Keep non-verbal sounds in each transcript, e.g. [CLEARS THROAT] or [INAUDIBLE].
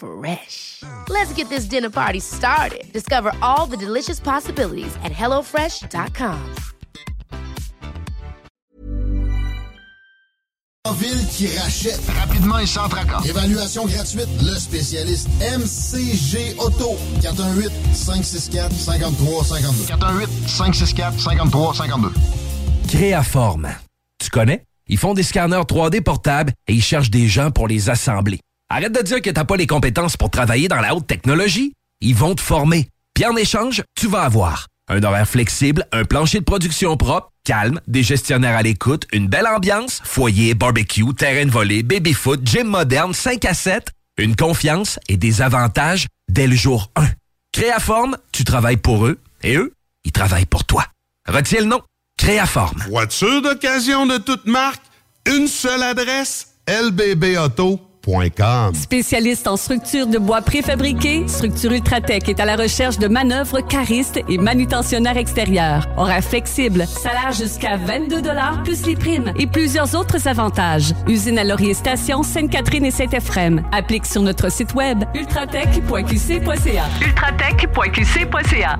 Fresh. Let's get this dinner party started. Discover all the delicious possibilities at hellofresh.com. Ville qui rachète. Rapidement et sans tracas. Évaluation gratuite. Le spécialiste MCG Auto. 418 564 53 52. 418 564 53 52. Créaforme. Tu connais? Ils font des scanners 3D portables et ils cherchent des gens pour les assembler. Arrête de dire que t'as pas les compétences pour travailler dans la haute technologie. Ils vont te former. Puis en échange, tu vas avoir un horaire flexible, un plancher de production propre, calme, des gestionnaires à l'écoute, une belle ambiance, foyer, barbecue, terrain de volée, baby-foot, gym moderne, 5 à 7, une confiance et des avantages dès le jour 1. Créaforme, tu travailles pour eux et eux, ils travaillent pour toi. Retiens le nom. Créaforme. Voiture d'occasion de toute marque, une seule adresse, lbbauto.com. Spécialiste en structure de bois préfabriqués, Structure Ultratech est à la recherche de manœuvres caristes et manutentionnaires extérieurs. Horaire flexible, salaire jusqu'à 22 plus les primes et plusieurs autres avantages. Usine à Laurier Station, Sainte-Catherine et Saint-Ephrem. Applique sur notre site web ultratech.qc.ca. ultratech.qc.ca.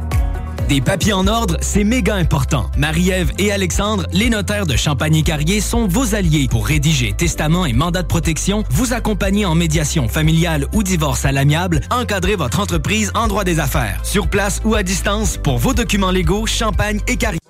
Des papiers en ordre, c'est méga important. Marie-Ève et Alexandre, les notaires de Champagny-Carrier, sont vos alliés pour rédiger testament et mandat de protection, vous accompagner en médiation familiale ou divorce à l'amiable, encadrer votre entreprise en droit des affaires. Sur place ou à distance, pour vos documents légaux, Champagne et Carrier.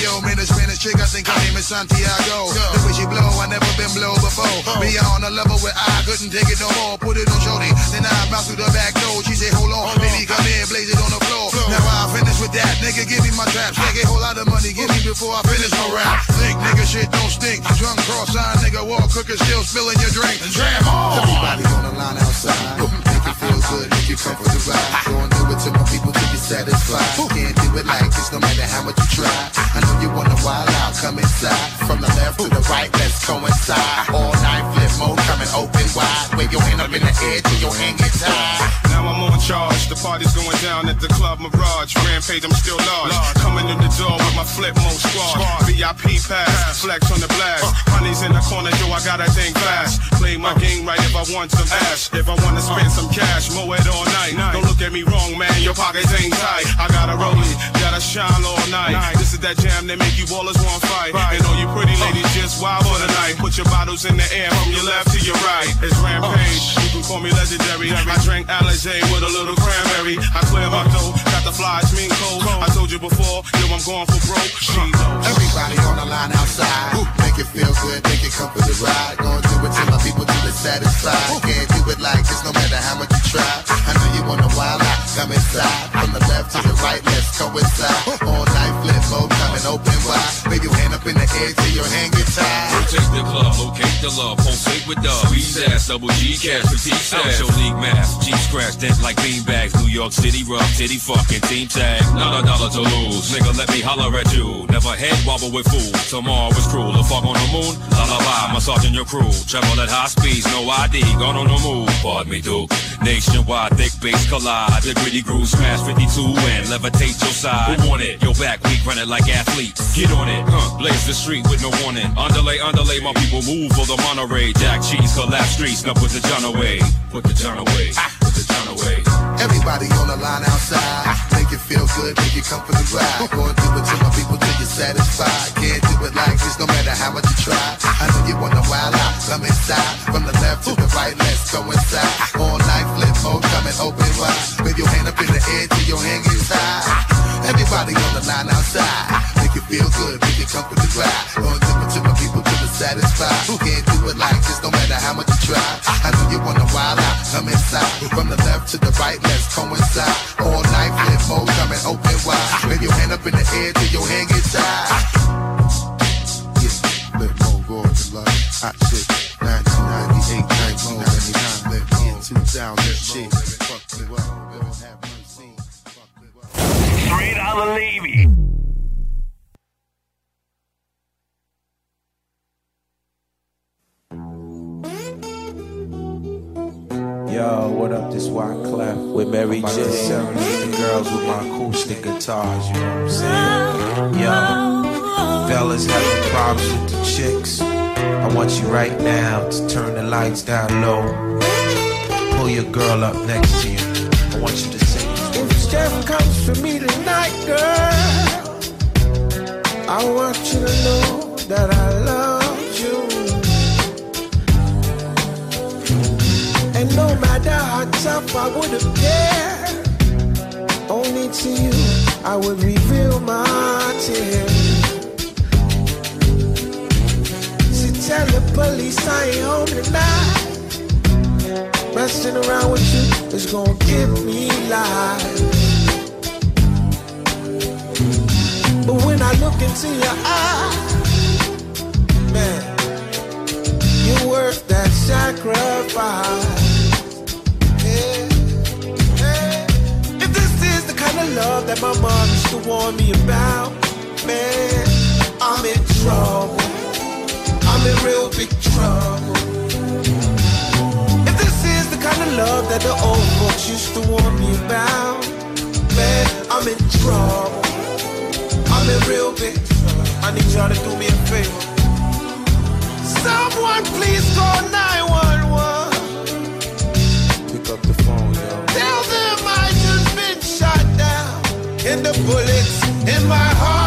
Yo. Man, a Spanish chick, I think her name is Santiago. The way she blow, I never been blow before. Me on a level where I couldn't take it no more. Put it on shorty, then I bounce through the back door. She say, hold on, baby, come in, blaze it on the floor. Now I finish with that, nigga, give me my traps. Take a whole lot of money, give me before I finish my rap. Think, nigga, shit don't stink. Drunk cross-eyed, nigga, walk cooker, still spilling your drink. Jam on. Everybody on the line outside. Make you feel good, make you come for the ride. Do it to my people satisfied. Can't do it like this no matter how much you try. I know you wanna wild out, come inside. From the left to the right, let's coincide. All night flip mode coming open wide. Wave your hand up in the air till your hand gets tied. Now I'm on charge. The party's going down at the Club Mirage. Rampage, I'm still large. Coming in the door with my flip mode squad. VIP pass, flex on the blast. Uh. Honey's in the corner, yo, I gotta thing fast. Play my uh. game right if I want some ass. If I wanna spend uh. some cash, mow it all night. Don't look at me wrong, man, your pockets ain't tight. I gotta roll it, gotta shine all night. This is that jam that make you ballers want fight. And all you pretty ladies just wild for the night. Put your bottles in the air from your left to your right. It's Rampage, you can call me legendary. I drank Alizé with a little cranberry. I clear my dough, got the flies, mean cold. I told you before, yo, I'm going for broke. She knows. Everybody on the line outside. Make it feel good, make it come for the ride. Gonna do it till my people till it's satisfied. Can't do it like this no matter how much you try. I know you wanna wild out, come inside. From the left to the right, let's coincide. All night flip mode coming open wide. Wave your hand up in the air till your hand get tired. Rotate the club, locate the love, pulsate with dub. Squeeze ass, double G cash, petite stash. Your league mask, G scratch, dent like beanbags. New York City rough, titty fucking team tag. Not a dollar to lose, nigga, let me holler at you. Never head wobble with fool. Tomorrow is cruel. The fuck on the moon, lullaby, massaging your crew. Travel at high speeds, no ID, gone on the move. Pardon me, Duke. Nationwide, thick bass collide. The gritty groove smash 52 and levitate your side. Who want it? Your back weak, run it like athletes. Get on it, huh? Blaze the street with no warning. Underlay, underlay, my people move for the monorail. Jack cheese, collapse streets, now put the John away. Put the John away. Put the John away. Everybody on the line outside. Make it feel good, make you come for the ride. [LAUGHS] Gonna do it to my people till you're satisfied. Can't do it like this, no matter how much you try. I know you wanna wild out, come inside. From the left to the right, let's go inside. All night flip mode, coming open wide. With your hand up in the air till your hand gets high. Everybody on the line outside. Make you feel good, make you come for the ride. Gonna do it to my people till satisfied. Can't do it like this, no matter how much you try. I know you wanna wild out, come inside. From the left to the right, let's coincide. All night flip mode, coming open wide. Wave your hand up in the air till your hand gets high. Yeah, flip mode, go to like hot shit. 1998, 1999, flip mode, 2000 shit. Fuck of Levy. Yo, what up? This White Wyclef with Mary J. Serenade the girls with my acoustic guitars. You know what I'm saying? Yo, fellas having problems with the chicks. I want you right now to turn the lights down low. Pull your girl up next to you. I want you to say these If Steph comes for me tonight, girl, I want you to know that I love no matter how tough I would have appear, only to you I would reveal my tears. So tell the police I ain't home tonight. Messing around with you is gonna give me life. But when I look into your eyes, man, you're worth that sacrifice. Love that my mom used to warn me about, man, I'm in trouble. I'm in real big trouble. If this is the kind of love that the old folks used to warn me about, man, I'm in trouble. I'm in real big trouble. I need y'all to do me a favor. Someone please call 911. Pick up the phone, yo. Tell And the bullets in my heart.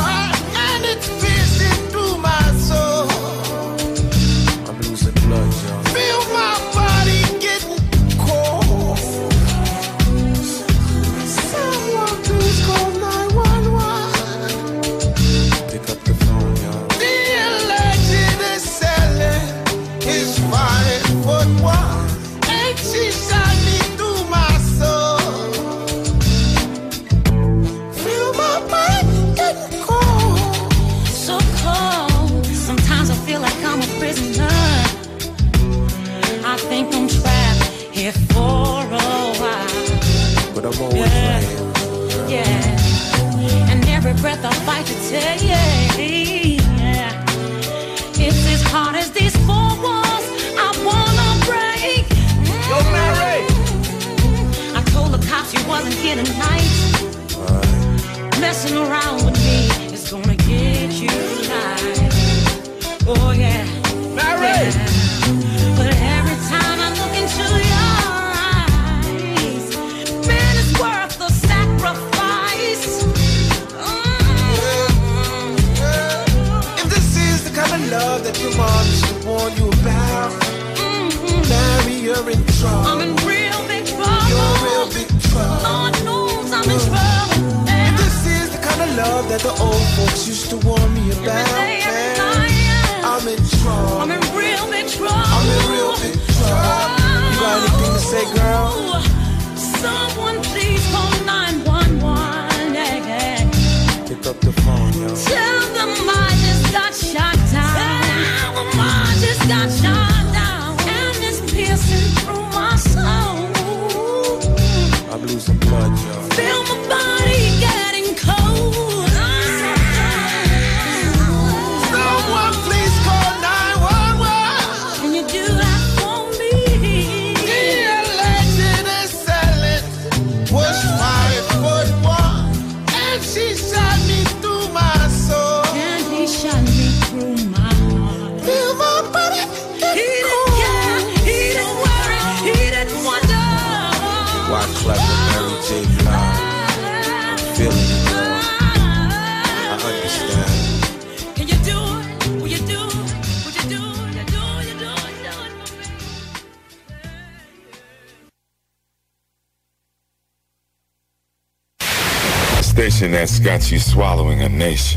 She's swallowing a nation.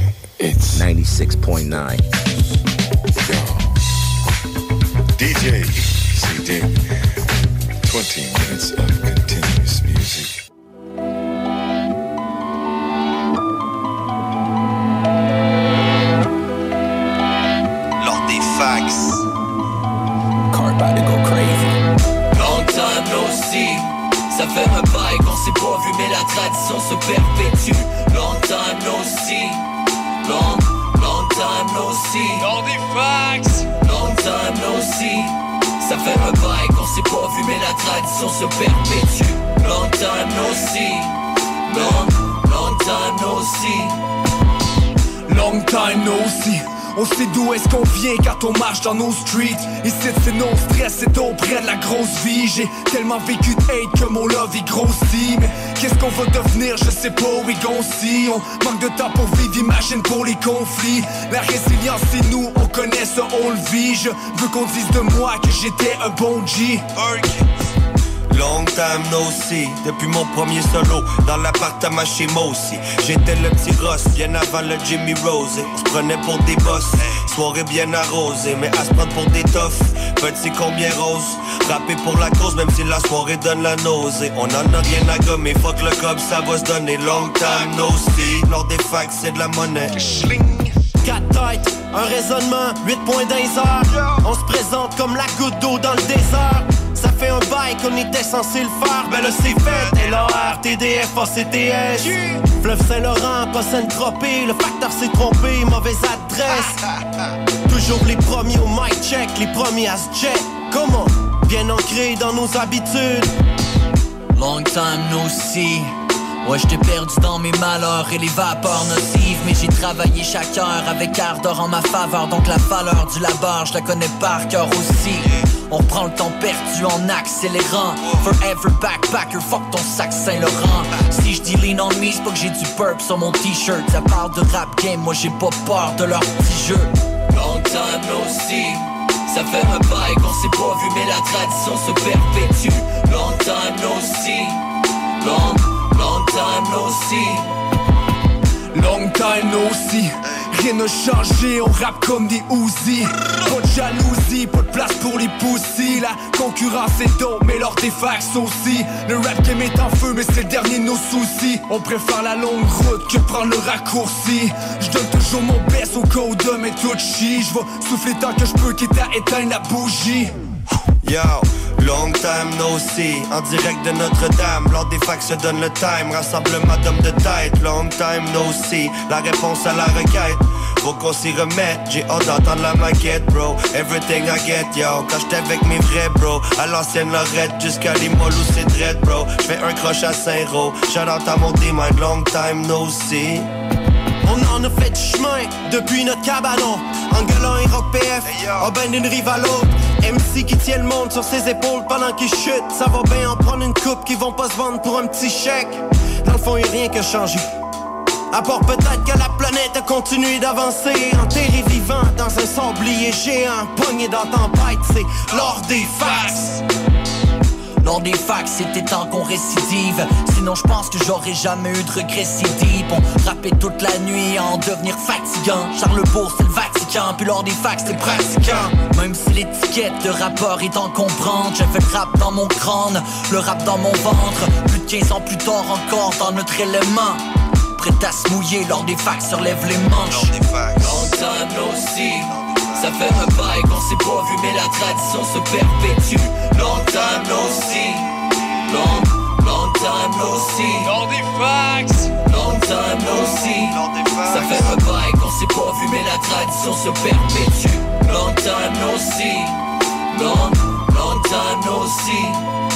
On marche dans nos streets. Ici c'est non stress, c'est auprès de la grosse vie. J'ai tellement vécu de hate que mon love est grossit. Mais qu'est-ce qu'on va devenir, je sais pas, we gon' see On manque de temps pour vivre, imagine pour les conflits. La résilience c'est nous, on connaît ça, on le vit. Je veux qu'on dise de moi que j'étais un bon G. Long time no see, depuis mon premier solo Dans l'appartement chez moi aussi J'étais le petit Ross, bien avant le Jimmy Rose. On se prenait pour des boss, soirée bien arrosée Mais à se prendre pour des toughs, petit combien rose. Rapper pour la cause, même si la soirée donne la nausée. On en a rien à gommer, fuck le cob, ça va se donner Long time no see, lors des facs c'est de la monnaie. Quatre têtes, un raisonnement, 8 points d'un On se présente comme la goutte d'eau dans le désert. Ça fait un bail qu'on était censé le faire, ben là c'est fait. LOR, TDF, ACTS Fleuve Saint-Laurent, pas Saint-Tropez Le facteur s'est trompé, mauvaise adresse [LAUGHS] Toujours les premiers au mic check, les premiers à se check Comment Bien ancré dans nos habitudes Long time no see. Ouais, j't'ai perdu dans mes malheurs et les vapeurs nocives. Mais j'ai travaillé chaque heure avec ardeur en ma faveur. Donc la valeur du labeur, je la connais par cœur aussi. On prend le temps perdu en accélérant. Forever backpacker, fuck ton sac Saint-Laurent. Si je dis lean on me, c'est pas que j'ai du burp sur mon t-shirt. Ça parle de rap game, moi j'ai pas peur de leur petit jeu. Long time no see. Ça fait un bail qu'on s'est pas vu, mais la tradition se perpétue. Long time no see. Long, long time no see. Long time no see Rien n'a changé, on rappe comme des Uzi. Pas de jalousie, pas de place pour les poussis La concurrence est dope, mais leurs des fax aussi Le rap game est en feu, mais c'est le dernier de nos soucis. On préfère la longue route que prendre le raccourci. Je donne toujours mon best au code de mes tout chi Je vais souffler tant que je peux quitte à éteindre la bougie Yo, long time no see. En direct de Notre-Dame Lors des facs se donne le time. Rassemblement d'hommes de tête Long time no see. La réponse à la requête Faut qu'on s'y remette. J'ai hâte d'entendre la maquette bro. Everything I get yo. Quand j'étais avec mes vrais bro À l'ancienne Lorette Jusqu'à Limoilou c'est dread bro. J'fais un croche à Saint-Roch Shout out à mon team Long time no see On en a fait du chemin depuis notre cabanon. Angueulin et Rock PF, a ben d'une rive à l'autre MC qui tient le monde sur ses épaules pendant qu'il chute. Ça va bien en prendre une coupe qui vont pas se vendre pour un petit chèque. Dans le fond y'a rien qui a changé. À part peut-être que la planète a continué d'avancer. Enterré vivant dans un sablier géant Pogné dans tempête, c'est l'or des faces Lors des facs, c'était temps qu'on récidive. Sinon, je pense que j'aurais jamais eu de regrets si deep. On rappait toute la nuit à en devenir fatigant. Charlebourg, c'est le Vatican. Puis lors des facs, c'est pratiquant. Même si l'étiquette de rappeur est encombrante, j'avais le rap dans mon crâne, le rap dans mon ventre. Plus de 15 ans plus tard encore dans notre élément. Prêt à se mouiller lors des facs, se relève les manches. Long time no see. Ça fait un bail qu'on s'est pas vu mais la tradition se perpétue. Long time no see Long, long time no see Long des fax. Long time no see Ça fait un bail qu'on s'est pas vu mais la tradition se perpétue. Long time no see Long, long time no see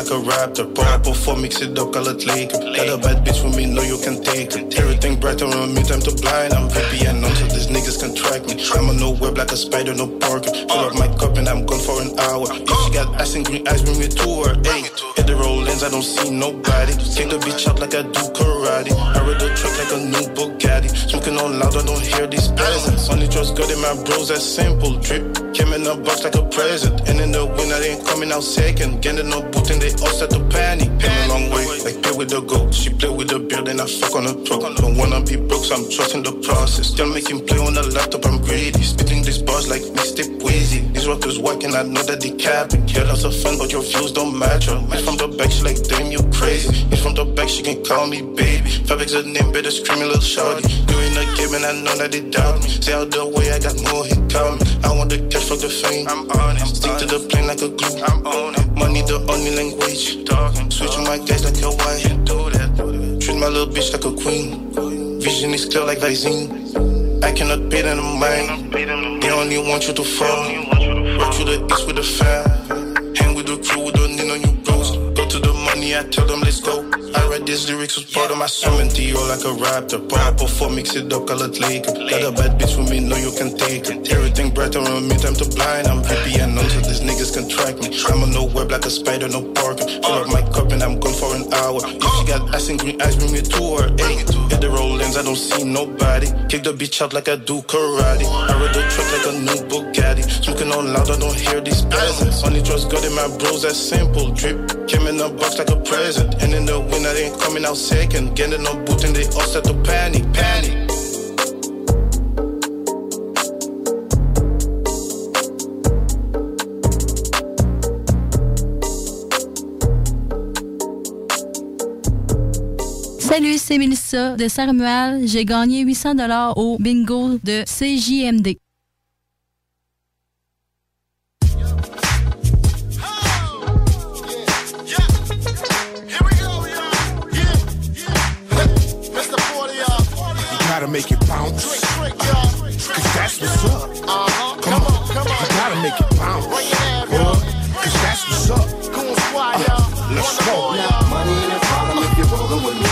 Like a raptor. Up before mix it up, call it lake. Got a bad bitch with me, know you can take it. Everything bright around me, time to blind. I'm VPN until these niggas can track me. I'm on no web like a spider, no parker. Fill up my cup and I'm gone for an hour. If she got ass and green eyes, bring me to her. Hey, hit the rollins, I don't see nobody. Take the bitch out like I do karate. I ride the truck like a new Bugatti. Smoking on loud, I don't hear these peasants. Only trust God and my bros, that's simple. Drip came in a box like a present. And in the win, I ain't coming out second. Getting no boot and they all set to panic. Came a long way, like play with the goat. She play with the beard and I fuck on the throat. Don't wanna be broke, so I'm trusting the process. Still making play on the laptop, I'm greedy. Spitting these bars like mixtape Wheezy. These rappers working, I know that they capping. Get lots of fun, but your views don't match her. Man from the back, she like, damn, you crazy. Me from the back, she can call me baby. Fabric's a name, better scream a little shorty. Doing a game and I know that they doubt me. Say out the way, I got more hit coming. I want the cash for the fame. I'm on it. Stick to the plane like a glue. I'm on it. Money the only language. Talking, switching my guys like Hawaii. Do that, do that. Treat my little bitch like a queen. Vision is clear like Visine. I cannot beat them the mind. They only want you to fall. Work to the east with the fam. Hang with the crew, we don't money, I tell them let's go. I write these lyrics was part of my. And T.O. like a raptor. Pour up before mix it up, call it lake. Got a bad bitch with me, know you can take it. Everything bright around me, time to blind. I'm VPN until these niggas can track me. I'm on no web like a spider, no parker. Fill up my cup and I'm gone for an hour. If she got ass and green eyes, bring me to her. Hey, hit the roll ends, I don't see nobody. Kick the bitch out like I do karate. I ride the truck like a new Bugatti. Smoking on loud, I don't hear these peasants. Only trust God and my bros, that's simple. Drip came in a box like a present. And in the win, I ain't coming out second. Getting no boot and they all start to panic, panic. Salut, c'est Mélissa de Saint-Romuald. J'ai gagné 800 dollars au bingo de CJMD. Make it bounce. Cause that's what's up. Come on, you gotta make it bounce. Uh, Cause that's what's up. Uh, let's go. Now, money ain't a problem if you're rolling with me.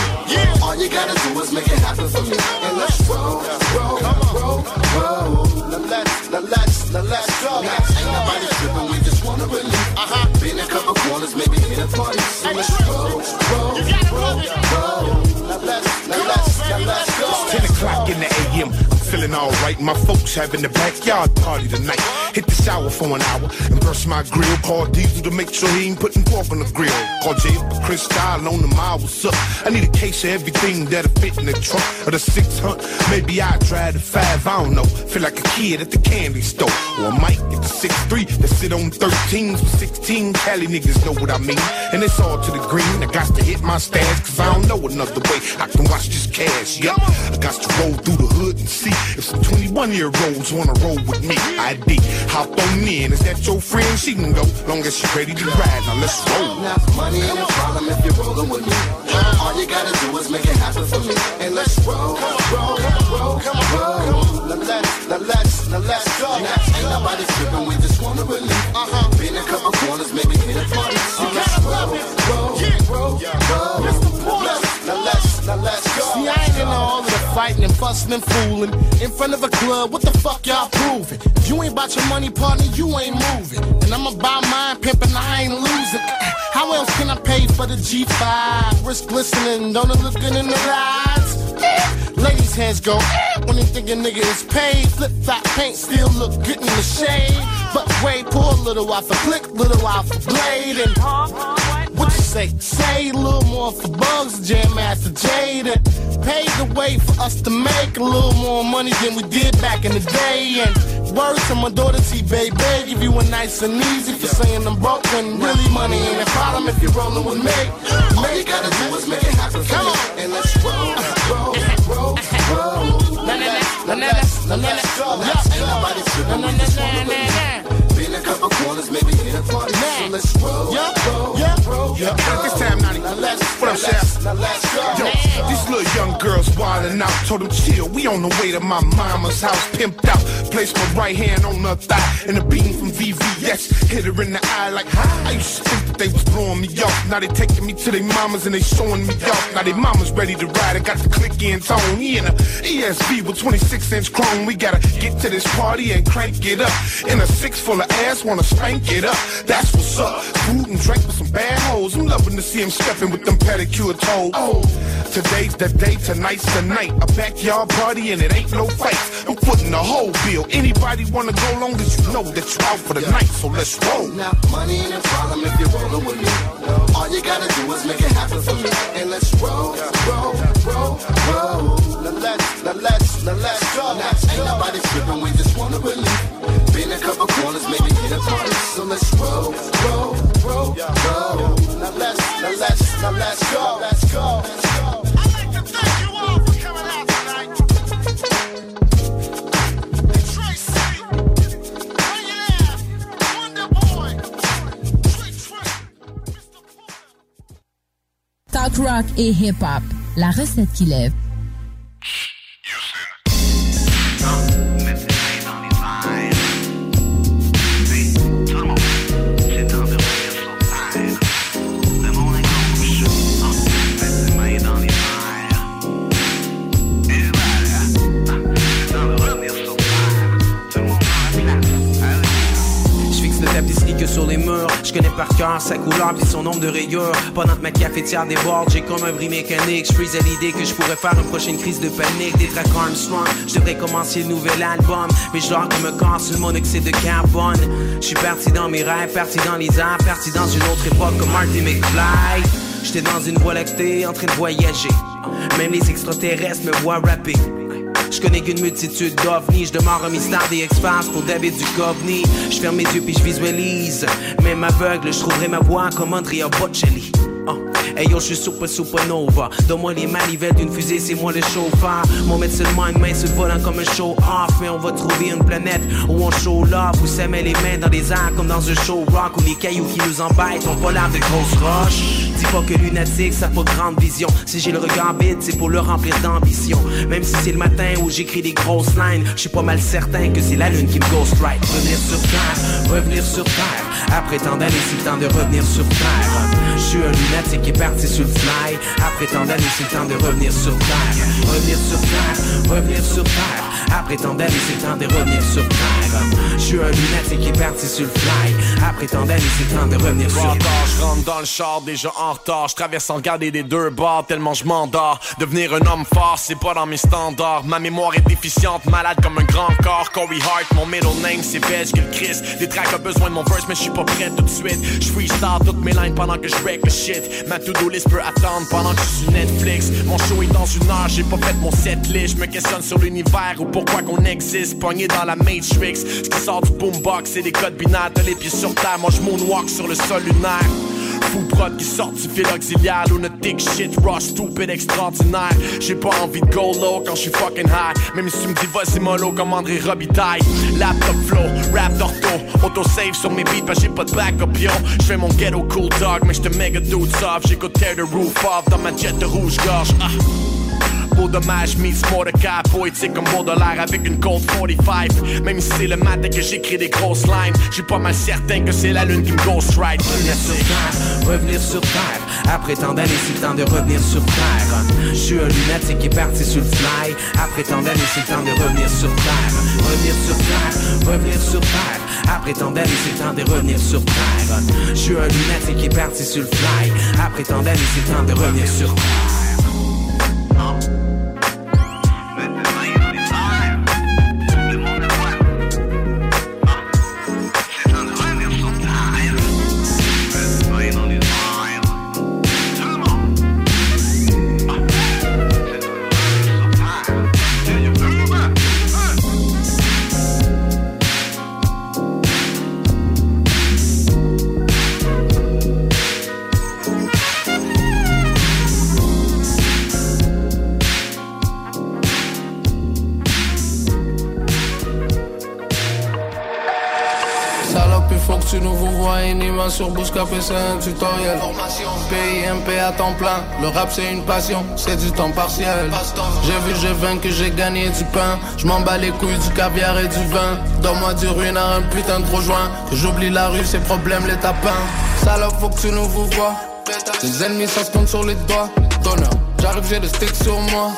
All you gotta do is make it happen for me. And let's roll, roll, roll, roll. Now let's, now let's, now let's go. Now, ain't nobody tripping, we just wanna relieve. Uh-huh. Been a couple corners, maybe hit a party. So let's roll, roll, roll, roll. Now let's, now let's, now let's in the AM. Feeling alright. My folks having the backyard party tonight. Hit the shower for an hour and brush my grill. Call Diesel to make sure he ain't putting pork on the grill. Call Jay for Chris Style on the mile. What's up? I need a case of everything that'll fit in the trunk of the 600. Maybe I drive the 5, I don't know. Feel like a kid at the candy store. Or I might get the 6'3 that sit on 13s for 16. Cali niggas know what I mean. And it's all to the green. I got to hit my stash cause I don't know another way I can watch this cash. Yup. I got to roll through the hood and see if some 21 year olds wanna roll with me. ID, hop on in. Is that your friend? She can go long as she ready to ride. Now let's roll. Now, money ain't a problem if you're rolling with me. All you gotta do is make it happen for me. And let's roll, roll, roll, roll. Now let's, now let's, now let's go. Now, ain't nobody tripping, we just wanna relieve. Uh-huh. Been a couple corners, maybe hit a. fussing and fooling. In front of a club, what the fuck y'all proving? If you ain't about your money, partner, you ain't moving. And I'ma buy mine, pimping, I ain't losing. [CLEARS THROAT] How else can I pay for the G5? Wrist glistening, don't it look good in the lights? [CLEARS THROAT] Ladies' hands go [CLEARS THROAT] when they think a nigga is paid. Flip flop paint still look good in the shade. But wait, pour a little off a click, little off a blade. And uh-huh. What you say? Say a little more for bugs, Jam Master Jada. Paved the way for us to make a little more money than we did back in the day. And words to my daughter T, baby, give you a nice and easy for saying I'm broke when really money ain't a problem if you're rolling with me. All you gotta do is make it happen for me. And let's roll, roll, roll, roll. Now let's, now let's, now let's go. Ain't nobody tripping, we just wanna relieve. Been a couple corners, maybe hit a party. So let's roll, yeah. At this time, 90. What up, Chef? Yo, these little young girls wildin' out. Told them chill, we on the way to my mama's house, pimped out. Placed my right hand on her thigh, and a beam from VVS hit her in the eye like, I used to think that they was blowing me off. Now they taking me to their mamas and they showing me off. Now they mamas ready to ride and got the click in tone. He in a ESV with 26 inch chrome. We gotta get to this party and crank it up. In a six full of ass, wanna spank it up. That's what's up. Food and drink with some bad hoes. I'm loving to see him stepping with them pedicure toes. Oh, today's the day, tonight's the night. A backyard party and it ain't no fights. I'm footing the whole bill. Anybody wanna go long as you know that you're out for the night, so let's roll. Now, money ain't a problem if you're rolling with me. All you gotta do is make it happen for me. And let's roll, roll, roll, roll. Now let's, now let's, now let's go. Now, ain't nobody tripping, we just wanna believe. Been a couple corners, maybe hit a party. So let's roll, roll, roll, roll. Now let's, now let's, now let's go. Let's go. Talk rock et hip-hop, la recette qui lève. Que sur les murs. Je connais par cœur sa couleur puis son nombre de rayures. Pendant que ma cafetière déborde, j'ai comme un bris mécanique. Je freeze à l'idée que je pourrais faire une prochaine crise de panique. Des tracks Armstrong, je devrais commencer le nouvel album. Mais je dors comme un corps sur le monoxyde de carbone. Je suis parti dans mes rêves, parti dans les airs, parti dans une autre époque comme Marty McFly. J'étais dans une voie lactée, en train de voyager. Même les extraterrestres me voient rapper. Je connais qu'une multitude d'ovnis, je demeure un mystère des X-Files pour David Duchovny. Je ferme mes yeux puis je visualise. Même aveugle, je trouverai ma voix comme Andrea Bocelli. Oh. Hey yo, je suis super supernova. Donne-moi les manivelles d'une fusée, c'est moi le chauffeur. Mon médecin mind, main sur le volant comme un show off. Mais on va trouver une planète où on show love, où ça met les mains dans les airs comme dans un show rock, où les cailloux qui nous embêtent ont pas l'air de grosses roches. Dis pas que lunatique, ça pas de grande vision. Si j'ai le regard vide, c'est pour le remplir d'ambition. Même si c'est le matin j'écris des grosses lines, je suis pas mal certain que c'est la lune qui me ghost right. Revenir sur terre, revenir sur terre. Après tant d'années, c'est temps de revenir sur terre. Je suis un lunatique qui est parti sur le fly. Après tant d'années, c'est le temps de revenir sur terre. Revenir sur terre, revenir sur terre. Après tant d'années, c'est le temps de revenir sur terre. Je suis un lunatique qui est parti sur le fly. Après tant d'années, c'est le temps de revenir sur terre. Je rentre dans le char déjà en retard. Je traverse sans regarder des deux bords tellement je m'endors. Devenir un homme fort, c'est pas dans mes standards. Ma mémoire est déficiente, malade comme un grand corps. Corey Hart, mon middle name c'est Veg que le Chris. Des tracks ont besoin de mon verse, mais je suis pas prêt tout de suite. Je freestyle toutes mes lines pendant que je le shit. Ma to-do list peut attendre pendant que je suis Netflix. Mon show est dans une heure, j'ai pas fait mon set list. Je me questionne sur l'univers ou pourquoi qu'on existe. Pogné dans la Matrix. Ce qui sort du boombox, c'est des codes binaires. Les pieds sur terre, moi je moonwalk sur le sol lunaire. Fou prod qui sort du fil auxiliaire. Lunatic shit, rush, stupid, extraordinaire. J'ai pas envie de go low quand je suis fucking high. Même si tu me dis vas-y mollo comme André Robitaille Laptop flow, rap d'ortho. Auto-save sur mes beats parce j'ai pas de backup yo. J'fais mon ghetto cool dog mais j'te méga dude soft. J'écoute tear the roof off dans ma jet de rouge-gorge ah. Beau dommage, meets Mordecai Poétique comme Baudelaire avec une Colt 45 Même si c'est le matin que j'écris des grosses lines J'suis pas mal certain que c'est la lune qui me ghost right Revenir sur terre, revenir sur terre. Après tant d'années, c'est temps de revenir sur terre. Je suis un lunatique qui est parti sur le fly. Après tant d'années, c'est temps de revenir sur terre. Revenir sur terre, revenir sur terre. Après tant d'années, c'est temps de revenir sur terre. Je suis un lunatique qui est parti sur le fly. Après tant d'années, c'est temps de revenir sur terre I'm sur Bouscap et c'est un tutoriel. PIMP à temps plein, le rap c'est une passion, c'est du temps partiel. J'ai vu, j'ai vaincu, j'ai gagné du pain. Je m'en bats les couilles du caviar et du vin. Donne-moi du ruine à un putain de gros joint. Que j'oublie la rue, ses problèmes, les tapins. Salope, faut que tu nous vous vois. Les ennemis, ça se compte sur les doigts. Donneur, j'arrive, j'ai le stick sur moi.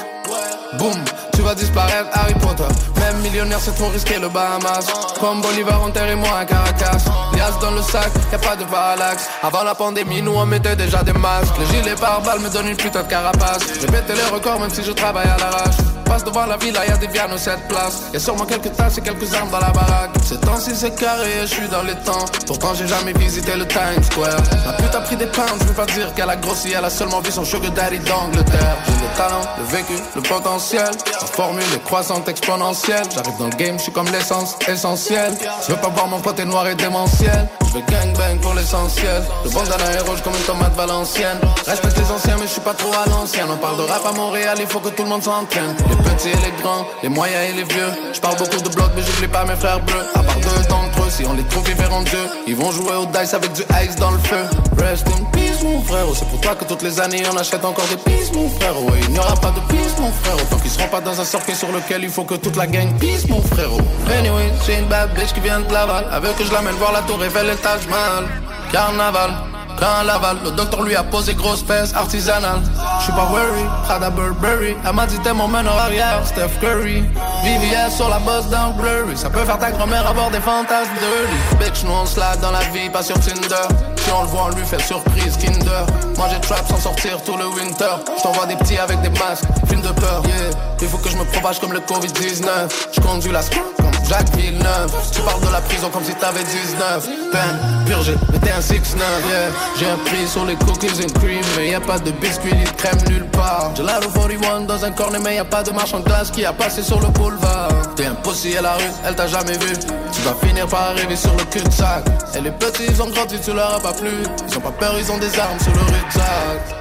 Boum, tu vas disparaître, Harry Potter. Même millionnaire, c'est trop risqué, le Bahamas. Comme Bolivar, enterrez-moi à Caracas. Lias dans le sac, y a pas de parallaxe. Avant la pandémie, nous on mettait déjà des masques. Les gilets par balles me donnent une putain de carapace. J'ai pété les records, même si je travaille à l'arrache. Passe devant la villa, y a des viandes aux 7 places. Y a sûrement quelques tasses et quelques armes dans la baraque. Ces temps-ci c'est carré, je suis dans les temps. Pourtant j'ai jamais visité le Times Square. La pute a pris des pounds, je veux pas dire qu'elle a grossi, elle a seulement vu son sugar daddy d'Angleterre. J'ai le talent, le vécu, le potentiel. La formule est croissante exponentielle. J'arrive dans le game, je suis comme l'essence essentielle. Je veux pas voir mon côté noir et démentiel. Je veux gangbang pour l'essentiel. Le bandana est rouge comme une tomate valencienne. Respecte les anciens, mais je suis pas trop à l'ancienne. On parle de rap à Montréal, il faut que tout le monde s'entraîne. Petits et les grands, les moyens et les vieux. Je parle beaucoup de blocs, mais j'oublie pas mes frères bleus. À part deux d'entre eux, si on les trouve, ils verront Dieu. Ils vont jouer au dice avec du ice dans le feu. Rest in peace, mon frère. C'est pour toi que toutes les années on achète encore des pistes, mon frère. Ouais, il n'y aura pas de piste, mon frère. Tant qu'ils seront pas dans un circuit sur lequel il faut que toute la gang pisse, mon frérot. Anyway, j'ai une bad bitch qui vient de Laval. Avec que je l'amène voir la tour Eiffel et le Taj Mahal. Carnaval. Quand Laval, le docteur lui a posé grosse pèse artisanale. J'suis pas worry, Prada Burberry. Elle m'a dit t'es mon meneur arrière, Steph Curry. VVS sur la bosse d'un blurry. Ça peut faire ta grand-mère avoir des fantasmes de lit. Bitch, nous on slide dans la vie, pas sur Tinder. Si on le voit, on lui fait surprise, Kinder. J'ai trap sans sortir tout le winter. J't'envoie des petits avec des masques, film de peur, yeah. Il faut que je me propage comme le Covid-19. J'conduis la screw comme Jacques Villeneuve. Tu parles de la prison comme si t'avais 19. Peine, purgé, mais t'es un 6-9, yeah. J'ai un prix sur les cookies and cream, mais y a pas de biscuits ni de crème nulle part. J'ai la 41 dans un cornet, mais y a pas de marchand de glace qui a passé sur le boulevard. T'es un pussy à la rue, elle t'a jamais vu. Tu vas finir par arriver sur le cul-de-sac. Et les petits, ils ont grandi, tu leur as pas plu. Ils ont pas peur, ils ont des armes sur le rue-de-sac.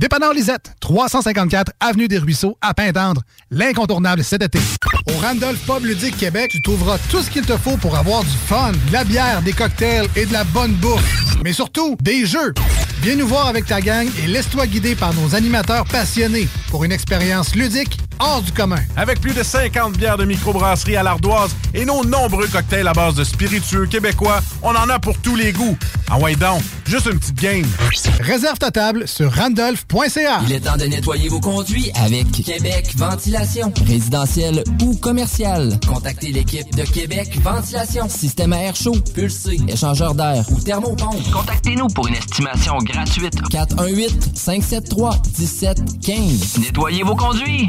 Dépanneur Lisette, 354 Avenue des Ruisseaux, à Pintendre. L'incontournable cet été. Au Randolph Pub Ludique Québec, tu trouveras tout ce qu'il te faut pour avoir du fun, de la bière, des cocktails et de la bonne bouffe. Mais surtout, des jeux. Viens nous voir avec ta gang et laisse-toi guider par nos animateurs passionnés pour une expérience ludique hors du commun. Avec plus de 50 bières de microbrasserie à l'ardoise et nos nombreux cocktails à base de spiritueux québécois, on en a pour tous les goûts. Ah ouais donc, juste une petite game. Réserve ta table sur randolph.ca. il est temps de nettoyer vos conduits avec Québec Ventilation. Résidentiel ou commercial. Contactez l'équipe de Québec Ventilation. Système à air chaud, pulsé, échangeur d'air ou thermopompe. Contactez-nous pour une estimation gratuite. 418-573-1715. Nettoyez vos conduits.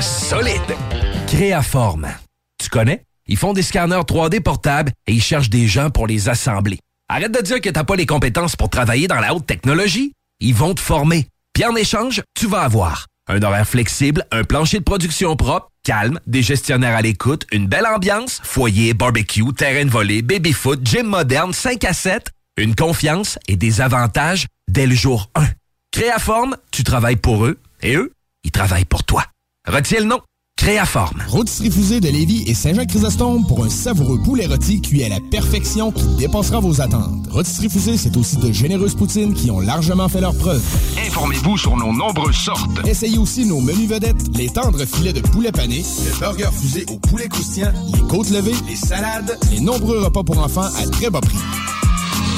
solide. Créaforme. Tu connais? Ils font des scanners 3D portables et ils cherchent des gens pour les assembler. Arrête de dire que t'as pas les compétences pour travailler dans la haute technologie. Ils vont te former. Puis en échange, tu vas avoir un horaire flexible, un plancher de production propre, calme, des gestionnaires à l'écoute, une belle ambiance, foyer, barbecue, terrain de volée, baby-foot, gym moderne, 5 à 7, une confiance et des avantages dès le jour 1. Créaforme, tu travailles pour eux et eux, ils travaillent pour toi. Retiens le nom. Créaforme. Rôtisserie Fusée de Lévis et Saint-Jean-Chrysostome pour un savoureux poulet rôti cuit à la perfection qui dépassera vos attentes. Rôtisserie Fusée, c'est aussi de généreuses poutines qui ont largement fait leur preuve. Informez-vous sur nos nombreuses sortes. Essayez aussi nos menus vedettes, les tendres filets de poulet pané, le burger fusé au poulet croustillant, les côtes levées, les salades, les nombreux repas pour enfants à très bas prix.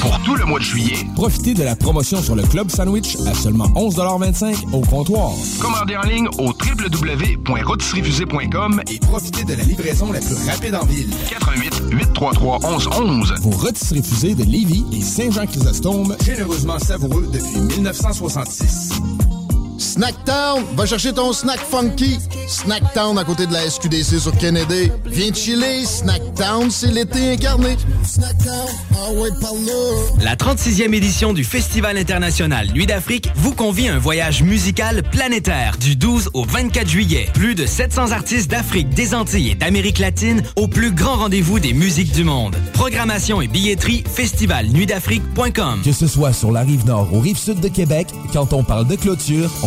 Pour tout le mois de juillet, Profitez de la promotion sur le Club Sandwich à seulement 11,25 au comptoir. commandez en ligne au www.rotisseriefusée.com Et profitez de la livraison la plus rapide en ville. 88 833 1111. Vos rôtisseries fusées de Lévis et Saint-Jean-Chrysostome, généreusement savoureux depuis 1966. Snacktown, va chercher ton snack funky. Snacktown à côté de la SQDC sur Kennedy. Viens chiller, Snacktown, c'est l'été incarné. Ah. La 36e édition du Festival international Nuit d'Afrique vous convie à un voyage musical planétaire du 12 au 24 juillet. Plus de 700 artistes d'Afrique, des Antilles et d'Amérique latine au plus grand rendez-vous des musiques du monde. Programmation et billetterie festivalnuitdafrique.com. Que ce soit sur la rive nord ou rive sud de Québec, quand on parle de clôture, on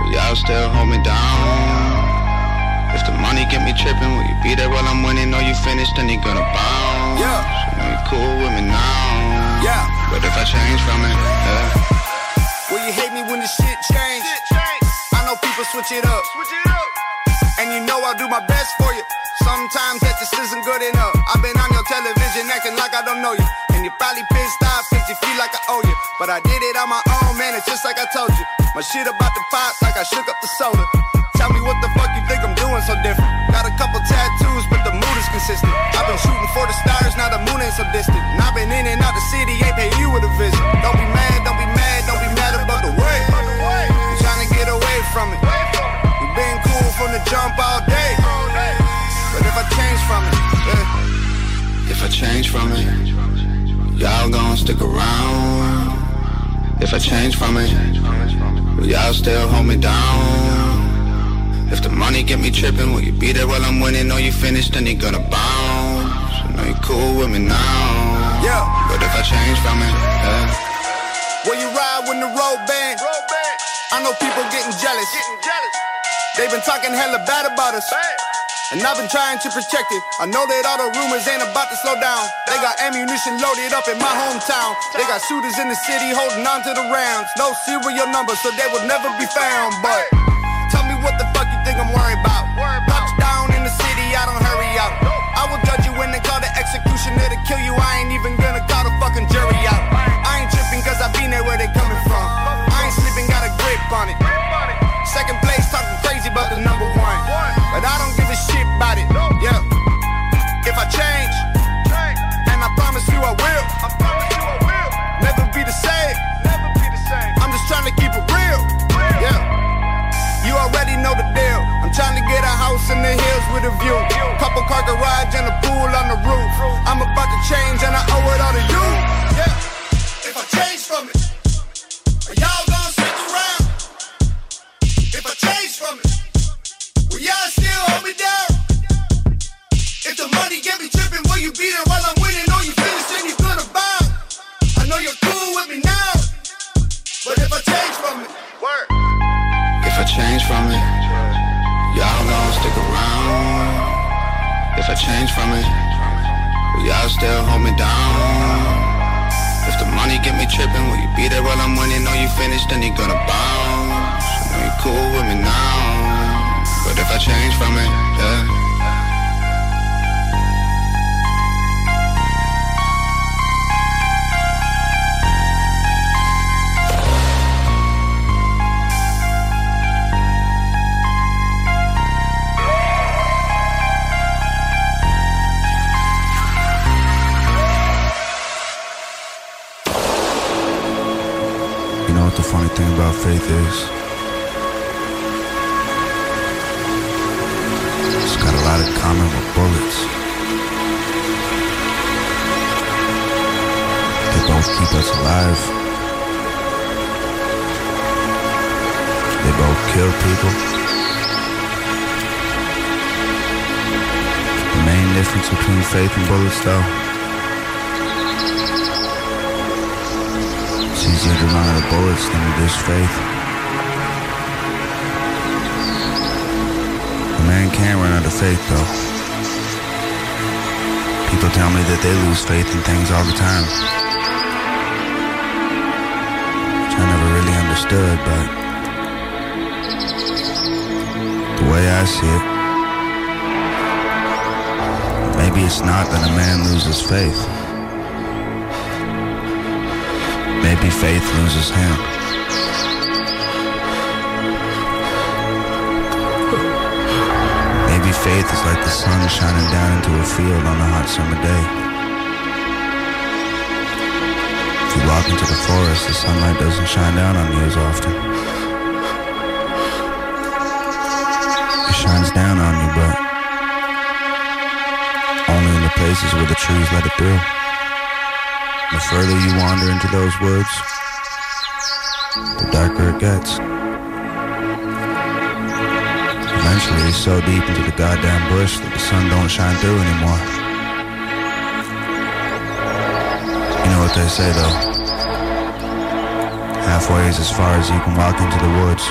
will y'all still hold me down? If the money get me trippin', will you be there while I'm winning? Or you finished, then you gonna bounce? Yeah. So now you cool with me now. Yeah. But if I change from it, yeah. Will you hate me when the shit change? I know people switch it up. And you know I'll do my best for you. Sometimes that just isn't good enough. I've been on your television acting like I don't know you. And you're probably pissed off cause you feel like I owe you. But I did it on my own, man, it's just like I told you. My shit about to pop like I shook up the soda. Tell me what the fuck you think I'm doing so different. Got a couple tattoos, but the mood is consistent. I've been shooting for the stars, now the moon ain't so distant. And I've been in and out the city, ain't pay you with a visit. Don't be mad, don't be mad, don't be mad about the way. I'm trying to get away from it. We've been cool from the jump all day. But if I change from it, yeah. If I change from it, y'all gon' stick around. If I change from it, will y'all still hold me down? If the money get me trippin', will you be there while I'm winning? Or you finished, then you gonna bounce? So now you cool with me now. Yeah. But if I change from it, yeah. Will you ride when the road bang? I know people getting jealous. getting jealous. They've been talking hella bad about us. And I've been trying to protect it. I know that all the rumors ain't about to slow down. They got ammunition loaded up in my hometown. They got shooters in the city holding on to the rounds. No serial number, so they would never be found. But tell me what the fuck you think I'm worried about. Touchdown in the city, I don't hurry out. I will judge you when they call the executioner to kill you. I ain't even gonna call the fucking jury out. I ain't tripping cause I been there where they coming from. I ain't sleeping, got a grip on it. interview. Couple car garage and a pool on the roof. I'm about to change and I owe it all to you. Yeah. If I change from it, are y'all gonna stick around? If I change from it, will y'all still hold me down? If the money get me tripping, will you be there while I'm winning? Or you finishing, you gonna bow? I know you're cool with me now, but if I change from it, work. If I change from it y'all gon' stick around. If I change from it, will y'all still hold me down? If the money get me trippin', will you be there while I'm winning? Or you finished, then you gonna bounce. I know you cool with me now, but if I change from it, yeah. About faith is? It's got a lot in common with bullets. They both keep us alive. They both kill people. The main difference between faith and bullets, though, bullets than it is faith. A man can't run out of faith, though. People tell me that they lose faith in things all the time. Which I never really understood, but the way I see it, maybe it's not that a man loses faith. Maybe faith loses him. Maybe faith is like the sun shining down into a field on a hot summer day. If you walk into the forest, the sunlight doesn't shine down on you as often. It shines down on you, but only in the places where the trees let it through. The further you wander into those woods, the darker it gets. Eventually, you're so deep into the goddamn bush that the sun don't shine through anymore. You know what they say, though. Halfway is as far as you can walk into the woods.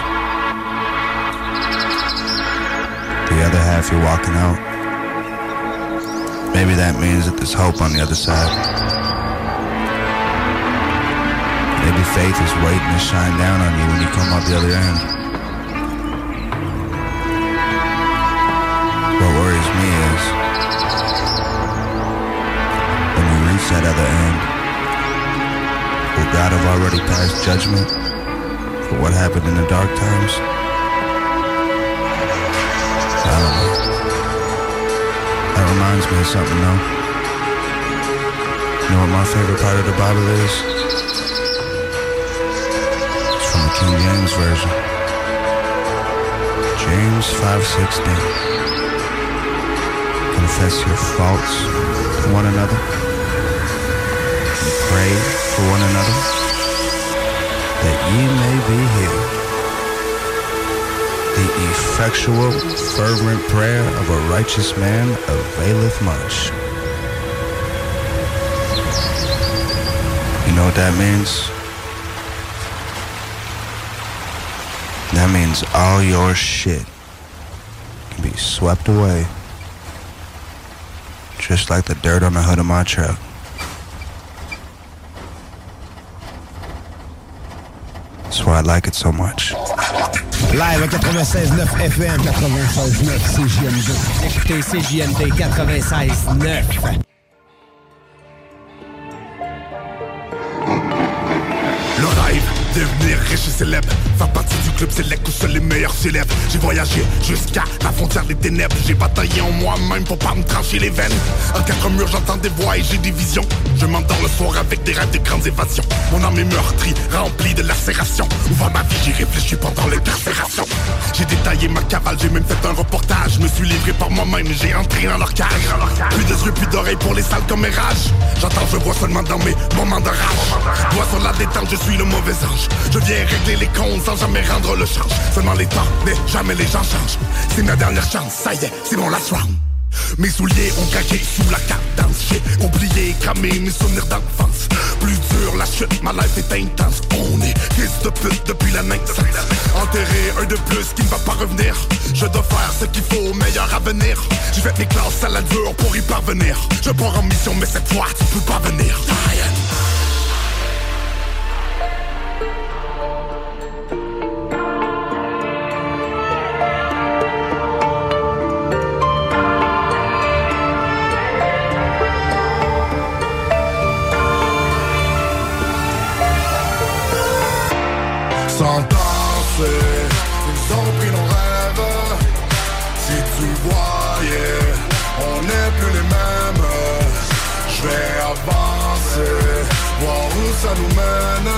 The other half you're walking out. Maybe that means that there's hope on the other side. Faith is waiting to shine down on you when you come out the other end. What worries me is when you reach that other end, will God have already passed judgment for what happened in the dark times? I don't know. That reminds me of something though. You know what my favorite part of the Bible is? King James Version. James 5.16 Confess your faults to one another and pray for one another that ye may be healed. The effectual, fervent prayer of a righteous man availeth much. You know what that means? That means all your shit can be swept away. Just like the dirt on the hood of my truck. That's why I like it so much. Live à 96.9 FM, 96.9 CJMD. Écoutez CJMD 96.9. devenir riche et célèbre. Faire partie du club select où seuls les meilleurs s'élèvent. J'ai voyagé jusqu'à la frontière des ténèbres. J'ai bataillé en moi-même pour pas me trancher les veines. En quatre murs j'entends des voix et j'ai des visions. Je m'endors le soir avec des rêves de grandes évasions. Mon âme est meurtrie, remplie de lacérations Ouvre ma vie, j'ai réfléchi pendant les persérations. J'ai détaillé ma cavale, j'ai même fait un reportage. Je me suis livré par moi-même j'ai rentré dans leur cage. Plus de yeux, plus d'oreilles pour les sales commérages J'entends, je vois seulement dans mes moments de rage. Doigt sur la détente, je suis le mauvais ange. Je viens régler les comptes sans jamais rendre le change. Seulement les temps, mais jamais les gens changent. C'est ma dernière chance, ça y est, c'est mon last round Mes souliers ont craqué sous la cadence J'ai oublié, cramé mes souvenirs d'enfance. Plus dur la chute, ma life est intense. On est fils de pute depuis la naissance. Enterré un de plus qui ne va pas revenir. Je dois faire ce qu'il faut au meilleur avenir. J'ai fait mes classes à la dure pour y parvenir. Je pars en mission mais cette fois tu peux pas venir ça nous mène.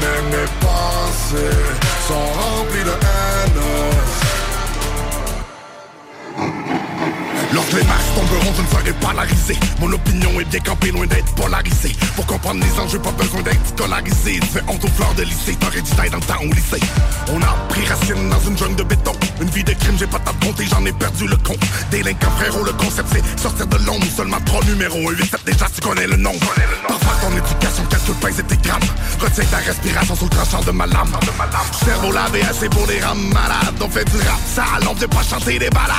Mais mes pensées les masses tomberont, je ne serai pas polarisé Mon opinion est bien campée, loin d'être polarisée. Pour comprendre les enjeux, pas besoin d'être scolarisé. Tu fais honte aux fleurs de lycée, t'aurais dû taille dans le temps lycée. On a pris racine dans une jungle de béton. Une vie de crime, j'ai pas compte et j'en ai perdu le compte. Délinquant frérot, le concept c'est sortir de l'ombre. Seulement trois numéros, un 8 7 déjà tu connais le nom Parfois ton éducation calcule pas et tes Retiens ta respiration sous le tranchant de ma lame. Cerveau lavé assez pour les rames malades. On fait du rap sale, on pas chanter des balades.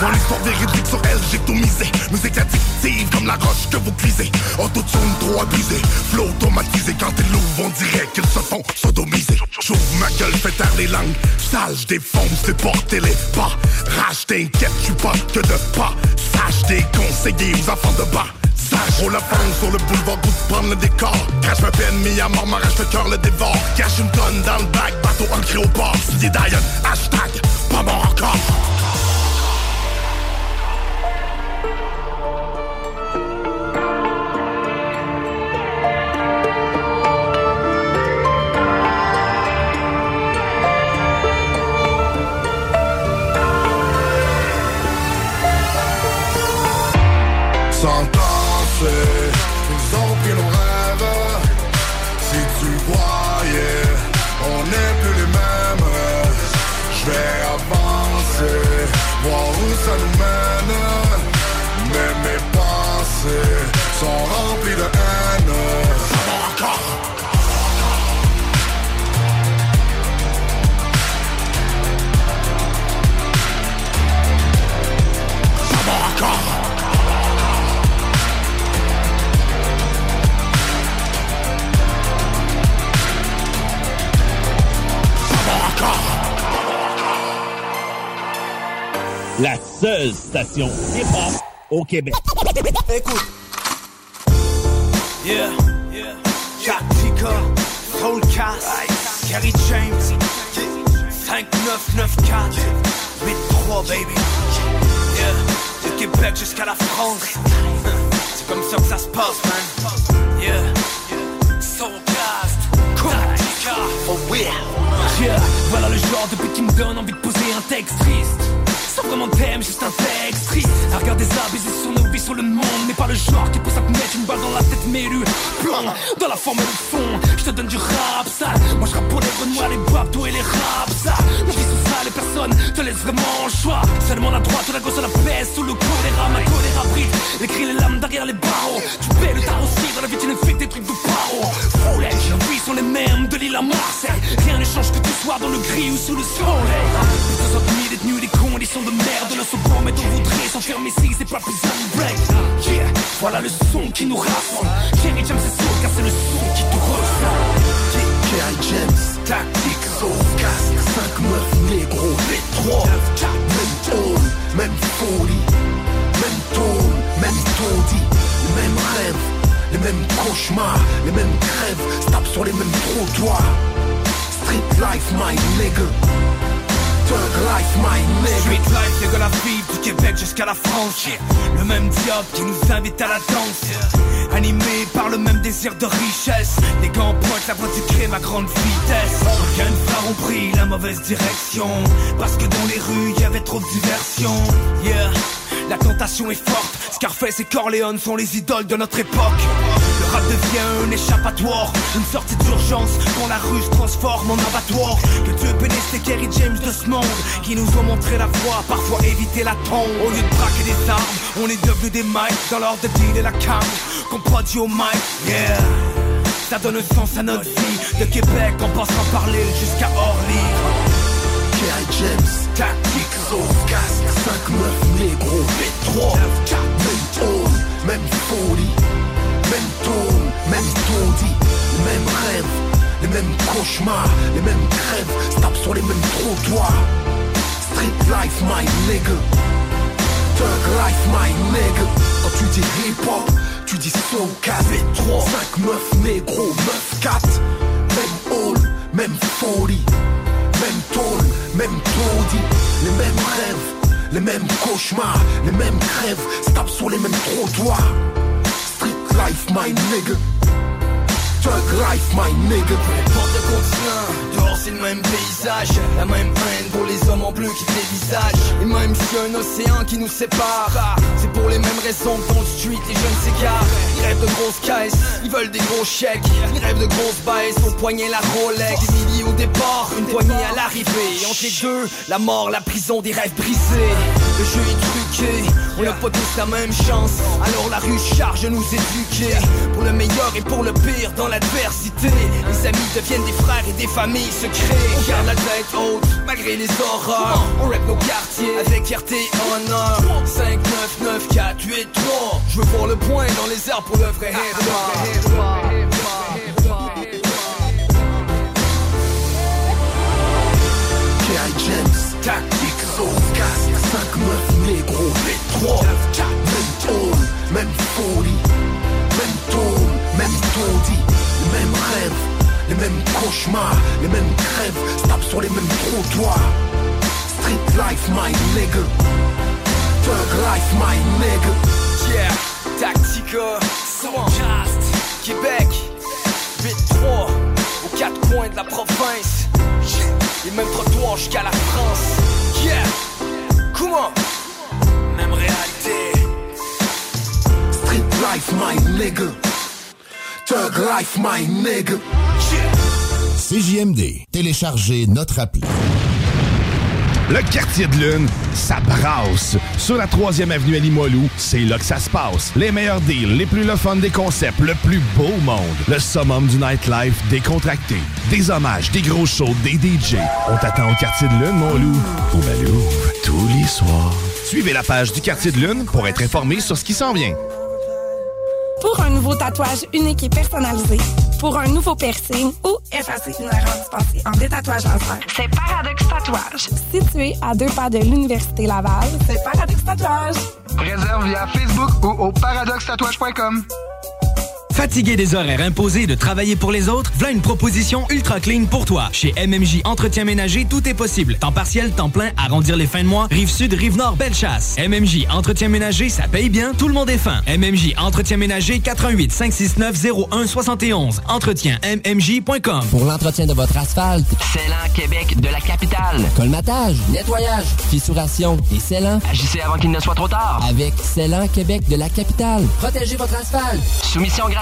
Mon histoire sur elle, j'ai tout misé. Musique addictive comme la roche que vous cuisez. Autotune trop abusé, flow automatisé. Quand ils l'ouvrent, on dirait qu'ils se font sodomiser. J'ouvre ma gueule, fais taire les langues. Sale, j'défonce, déporter les pas Rage, t'inquiète, j'suis pas que de pas. Sage, déconseillé aux enfants de bas. Roule la femme sur le boulevard, goût prendre le décor. Crache ma peine, mis à mort, m'arrache le cœur, le dévore. Cache une tonne dans le bac, bateau ancré au port Signé Diane, hashtag, pas mort encore La seule station hip-hop au Québec. Écoute. Yeah, yeah. Tactica, Soulcast, Gary James, 5994, 83 baby. Yeah, de Québec jusqu'à la France. C'est comme ça que ça se passe, man. Yeah, real. Yeah, voilà le genre de beat me donne envie de poser un texte triste. Sans vraiment juste un texte triste. À regarder ça, baiser sur nos vies, sur le monde. Mais pas le genre qui pousse à te mettre une balle dans la tête, le plan dans la forme et le fond. Je te donne du rap sale. Moi je rappe pour les renois, les babdos et les rap ça. Nos vies sont sales et personne te laisse vraiment le choix. Seulement la droite ou la gauche la peste sous le choléra. Ma choléra brille, les cris, les lames derrière les barreaux. Tu paies le tarot dans la vie, tu ne fais que des trucs de paro. Foulette, nos vies sont les mêmes de l'île à Marseille. Rien ne change que tu sois dans le gris ou sous le soleil. Que ce soit nuit, conditions de merde. Le second, mais on voudrait s'enfermer ici, c'est pas plus un break. Yeah, voilà le son qui nous rassemble. Jerry James, c'est sûr, car c'est le son qui te ressemble. Kerry James, tactique, sauvecasse 5-9 négro, les 3 Même tone, même folie Même tone, même taudis Les mêmes rêves, les mêmes cauchemars Les mêmes crèves, tape sur les mêmes trottoirs Street life, my nigga Thug life, my la vie du Québec jusqu'à la France Le même diable qui nous invite à la danse Animé par le même désir de richesse. Les gants pointent la voie du crime à grande vitesse. Aucun frère ont pris la mauvaise direction. Parce que dans les rues, y avait trop de diversion Yeah. La tentation est forte, Scarface et Corleone sont les idoles de notre époque. Rap devient un échappatoire Une sortie d'urgence quand la rue se transforme en abattoir. Que Dieu bénisse les Kerry James de ce monde Qui nous ont montré la voie, parfois éviter la tombe. Au lieu de braquer des armes, on est devenu des mics Dans l'ordre de deal et la cam, qu'on produit au mic, yeah. Ça donne un sens à notre vie De Québec en passant par l'île jusqu'à Orly. K.I. James, tactique, sauf casque. 5-9 négro, V3 Même tone, même folie mêmes cauchemars Les mêmes crèves, tape sur les mêmes trottoirs. Street life, my nigga. Thug life, my nigga. Quand tu dis hip-hop, tu dis so 4 3 5 meufs négro, meuf 4 Même hall, même folie. Même tôle, même taudis. Les mêmes rêves, les mêmes cauchemars Les mêmes crèves, tape sur les mêmes trottoirs. Street life, my nigga Thug life, my nigga. Porte continent, dehors c'est le même paysage. La même haine pour les hommes en bleu qui te dévisagent Et même si un océan qui nous sépare C'est pour les mêmes raisons que dans le street les jeunes s'égarent. Ils rêvent de grosses caisses, ils veulent des gros chèques. Ils rêvent de grosses baisses, au poignet la Rolex. Des milliers au départ, une poignée à l'arrivée. Entre les deux, la mort, la prison, des rêves brisés Le jeu est truqué, on n'a pas tous la même chance. Alors la rue charge nous éduquer. Pour le meilleur et pour le pire dans l'adversité. Les amis deviennent des frères et des familles se créent On garde la tête haute malgré les horreurs. On rap nos quartiers avec et honneur 5, 9, 9, 4, 8, 3 Je veux voir le point dans les airs pour le vrai K.I. V3 Même tone, même folie. Même tone, même taudis. Les mêmes rêves, les mêmes cauchemars Les mêmes crèves, tape sur les mêmes trottoirs. Street life, my nigga. Thug life, my nigga. Yeah, Tactica, Soundcast, Québec, 8-3, aux quatre coins de la province. Les mêmes trottoirs jusqu'à la France. Yeah, comment Même réalité. Street life, my nigga Thug life, my nigga CJMD. Téléchargez notre appli. Le quartier de lune, ça brasse. Sur la 3e avenue à Limoilou, c'est là que ça se passe. Les meilleurs deals, les plus le fun des concepts, le plus beau monde. Le summum du nightlife décontracté. Des hommages, des gros shows, des DJ. On t'attend au quartier de lune, mon loup. Au Malou, tous les soirs. Suivez la page du quartier de lune pour être informé sur ce qui s'en vient. Pour un nouveau tatouage unique et personnalisé, pour un nouveau piercing ou effacer une erreur dispensée en détatouage laser, c'est Paradox Tatouage. Situé à deux pas de l'Université Laval, c'est Paradox Tatouage. Réserve via Facebook ou au paradoxtatouage.com. Fatigué des horaires imposés de travailler pour les autres, voilà une proposition ultra clean pour toi. Chez MMJ Entretien Ménager, tout est possible. Temps partiel, temps plein, arrondir les fins de mois, rive sud, rive nord, belle chasse. MMJ Entretien Ménager, ça paye bien, tout le monde est fin. MMJ Entretien Ménager, 88 569 01 71. Entretien MMJ.com. Pour l'entretien de votre asphalte, Célan Québec de la capitale. colmatage, nettoyage, fissuration et scellant. Agissez avant qu'il ne soit trop tard. Avec Célan Québec de la capitale. Protégez votre asphalte. Soumission gratuite.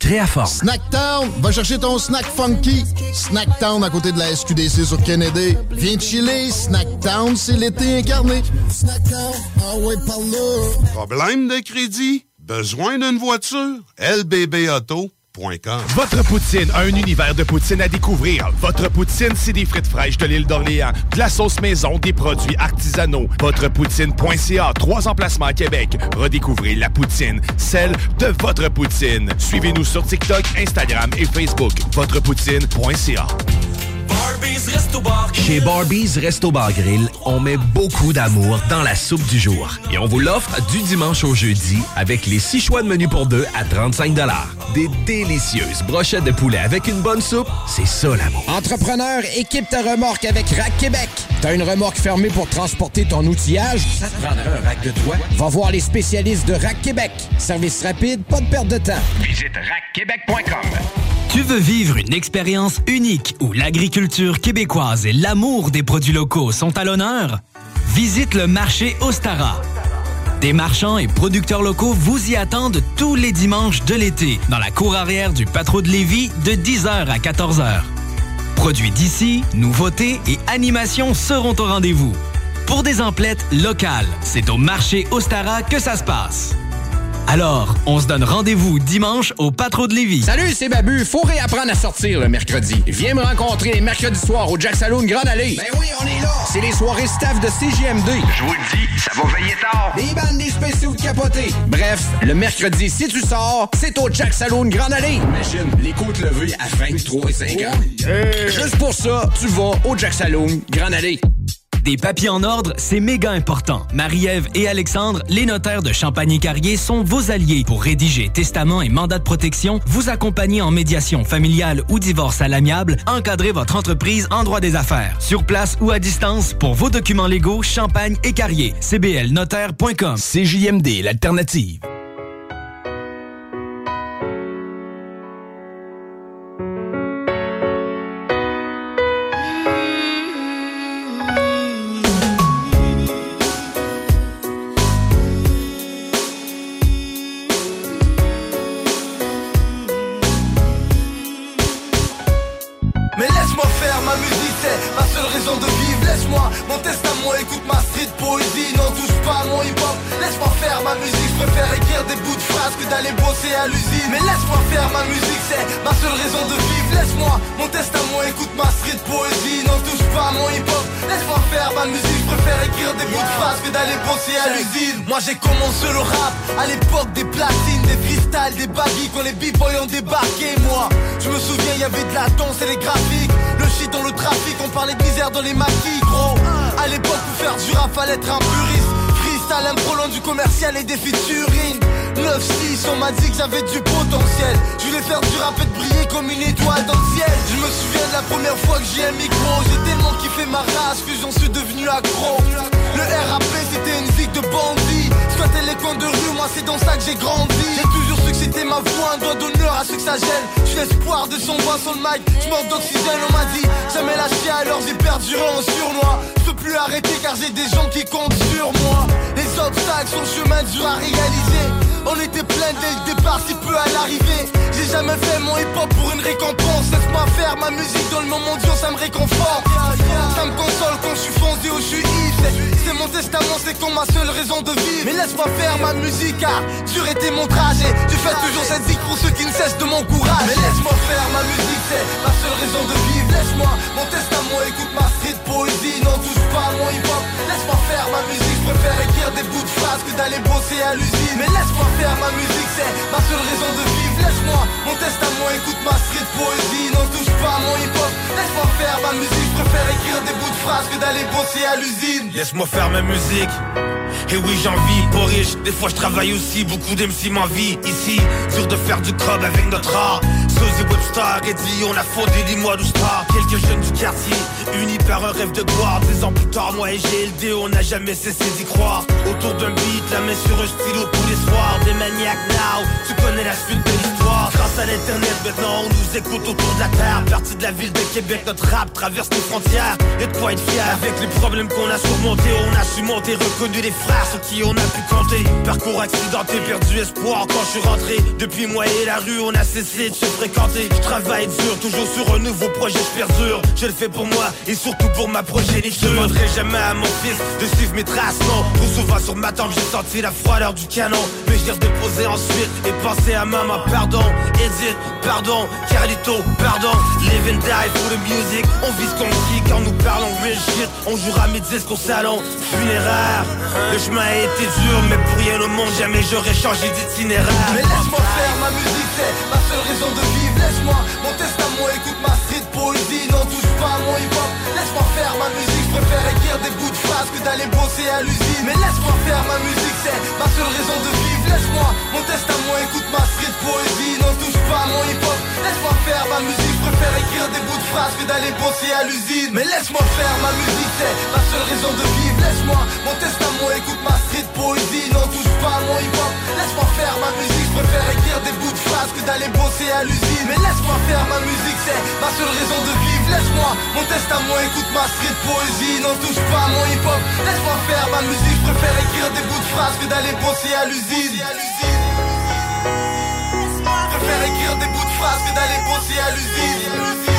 Créaforme. Snacktown, va chercher ton snack funky. Snacktown à côté de la SQDC sur Kennedy. Viens chiller, Snacktown, c'est l'été incarné. Snacktown, ah ouais, par là. Problème de crédit? Besoin d'une voiture? LBB Auto. Votre poutine, un univers de poutine à découvrir. Votre poutine, c'est des frites fraîches de l'île d'Orléans, de la sauce maison, des produits artisanaux. Votrepoutine.ca, trois emplacements à Québec. Redécouvrez la poutine, celle de votre poutine. Suivez-nous sur TikTok, Instagram et Facebook. Votrepoutine.ca. Chez Barbies Resto Bar Grill, on met beaucoup d'amour dans la soupe du jour. Et on vous l'offre du dimanche au jeudi avec les six choix de menu pour deux à 35 Des délicieuses brochettes de poulet avec une bonne soupe, c'est ça l'amour. Entrepreneur, équipe ta remorque avec Rack Québec. T'as une remorque fermée pour transporter ton outillage? Ça te prendra un rack de toi? Va voir les spécialistes de Rack Québec. Service rapide, pas de perte de temps. Visite rackquebec.com. Tu veux vivre une expérience unique où l'agriculture québécoise et l'amour des produits locaux sont à l'honneur? Visite le marché Ostara. Des marchands et producteurs locaux vous y attendent tous les dimanches de l'été dans la cour arrière du Patro de Lévis de 10h à 14h. Produits d'ici, nouveautés et animations seront au rendez-vous. Pour des emplettes locales, c'est au marché Ostara que ça se passe. Alors, on se donne rendez-vous dimanche au Patro de Lévis. Salut, c'est Babu. Faut réapprendre à sortir le mercredi. Viens me rencontrer les mercredis soirs au Jack Saloon Grande Allée. Ben oui, on est là. C'est les soirées staff de CGMD. Je vous le dis, ça va veiller tard. Des bandes, des spéciaux de capotés. Bref, le mercredi, si tu sors, c'est au Jack Saloon Grande Allée. Imagine, les côtes levées à 23 et 50. Juste pour ça, tu vas au Jack Saloon Grande Allée. Des papiers en ordre, c'est méga important. Marie-Ève et Alexandre, les notaires de Champagny-Carrier, sont vos alliés pour rédiger testament et mandat de protection, vous accompagner en médiation familiale ou divorce à l'amiable, encadrer votre entreprise en droit des affaires. Sur place ou à distance, pour vos documents légaux, Champagne et Carrier. cblnotaire.com. CJMD, l'alternative. Commercial et des featuring. 9-6, on m'a dit que j'avais du potentiel. Je voulais faire du rap et briller comme une étoile dans le ciel. Je me souviens de la première fois que j'ai un micro. J'ai tellement kiffé ma race que j'en suis devenu accro. Le RAP, c'était une vie de bandit. Squatter les coins de rue, moi c'est dans ça que j'ai grandi. J'ai toujours su que c'était ma voix, un doigt d'honneur à ceux que ça gêne. Je fais espoir de son voix sur le mic. Je manque d'oxygène, on m'a dit. Jamais lâché alors j'ai perduré en surnois. Je peux plus arrêter car j'ai des gens qui comptent sur moi. Les obstacles sont chemin dur à réaliser. On était plein dès le départ, si peu à l'arrivée. J'ai jamais fait mon hip-hop pour une récompense. Laisse-moi faire ma musique dans le moment dur, ça me réconforte. Ça me console quand je suis foncé ou je suis. C'est mon testament, c'est comme ma seule raison de vivre. Mais laisse-moi faire ma musique, car dur était mon trajet. Tu fais toujours cette zik pour ceux qui ne cessent de m'encourager. Mais laisse-moi faire ma musique, c'est ma seule raison de vivre. Laisse-moi mon testament, écoute ma street poésie. N'en touche pas mon hip-hop. Laisse-moi faire ma musique, je préfère écrire des bouts de phrases que d'aller bosser à l'usine. Mais laisse-moi faire ma musique, c'est ma seule raison de vivre. Laisse-moi mon testament, écoute ma street poésie. N'en touche pas à mon hip-hop. Laisse-moi faire ma musique, je préfère écrire des bouts de phrases que d'aller bosser à l'usine. Laisse-moi faire ma musique. Et oui, j'ai envie, pas riche. Des fois, je travaille aussi, beaucoup d'MC m'envie. Ici, dur de faire du club avec notre art. Sosie Webstar, Eddie, on a fondé de star. Quelques jeunes du quartier, unis par un rêve de gloire. Des ans plus tard, moi et GLD, on n'a jamais cessé d'y croire. Autour d'un beat, la main sur un stylo tous les soirs. Des maniaques now, tu connais la suite de l'histoire. Grâce à l'internet, maintenant, on nous écoute autour de la terre. Partie de la ville de Québec, notre rap traverse les frontières. Et de quoi être fier avec les problèmes qu'on a surmontés. On a su monter, reconnu les frères sur qui on a pu compter. Parcours accidenté, perdu espoir quand je suis rentré. Depuis moi et la rue on a cessé de se fréquenter. Je travaille dur, toujours sur un nouveau projet, je perdure Je le fais pour moi et surtout pour ma progéniture. Je demanderai jamais à mon fils de suivre mes traces, non Trop souvent sur ma tempe j'ai senti la froideur du canon. Mais je déposer ensuite et penser à maman Pardon, Edith, pardon, Carlito, pardon. Live and die for the music. On vise qu'on dit quand nous parlons real shit. On jouera mes disques au salon funéraire Le chemin a été dur mais pour rien au monde Jamais j'aurais changé d'itinéraire. Mais laisse-moi faire ma musique c'est ma seule raison de vivre. Laisse-moi mon testament écoute ma street poésie. N'en touche pas mon hip hop Laisse-moi faire ma musique Je préfère écrire des bouts de que d'aller bosser à l'usine. Mais laisse-moi faire ma musique c'est ma seule raison de vivre. Laisse-moi mon testament écoute ma street poésie. N'en touche pas à mon hip hop Laisse-moi faire ma musique préfère écrire des bouts de phrases que d'aller bosser à l'usine. Mais laisse-moi faire ma musique c'est ma seule raison de vivre. Laisse-moi mon testament écoute ma street poésie. N'en touche pas à mon hip hop Laisse-moi faire ma musique préfère écrire des bouts de phrases que d'aller bosser à l'usine. Mais laisse-moi faire ma musique c'est ma seule raison de vivre. Laisse-moi mon testament écoute ma street poésie. N'en touche pas à mon hip Laisse-moi faire ma musique Je préfère écrire des bouts de phrases que d'aller bosser à l'usine. Préfère écrire des bouts de phrases que d'aller bosser à l'usine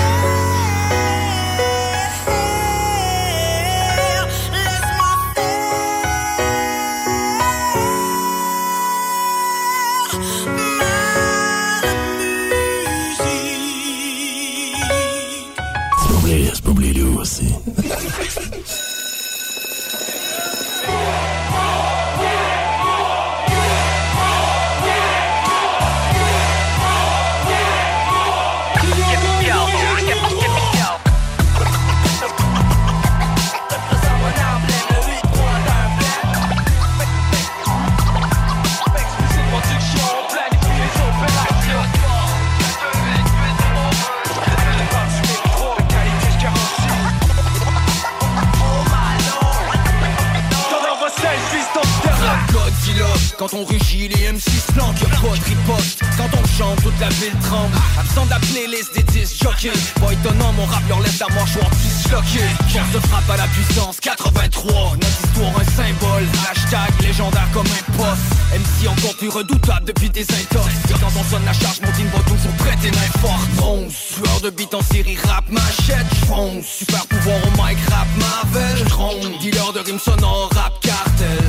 quand on rugit les M6 planquent, y'a pas de riposte. Quand on chante, toute la ville tremble. Absent de la playlist des disques jockeys. Pas étonnant, mon rap leur laisse la mâchoire disloquée Force de frappe à la puissance 83 Notre histoire un symbole. Hashtag légendaire comme un poste. MC encore plus redoutable depuis des intox. Quand on sonne la charge, mon team va toujours prêter main forte Monstre, sueur de beat en série rap machette J'fonce, super pouvoir au mic rap Marvel Drone, dealer de rimes sonores rap cartel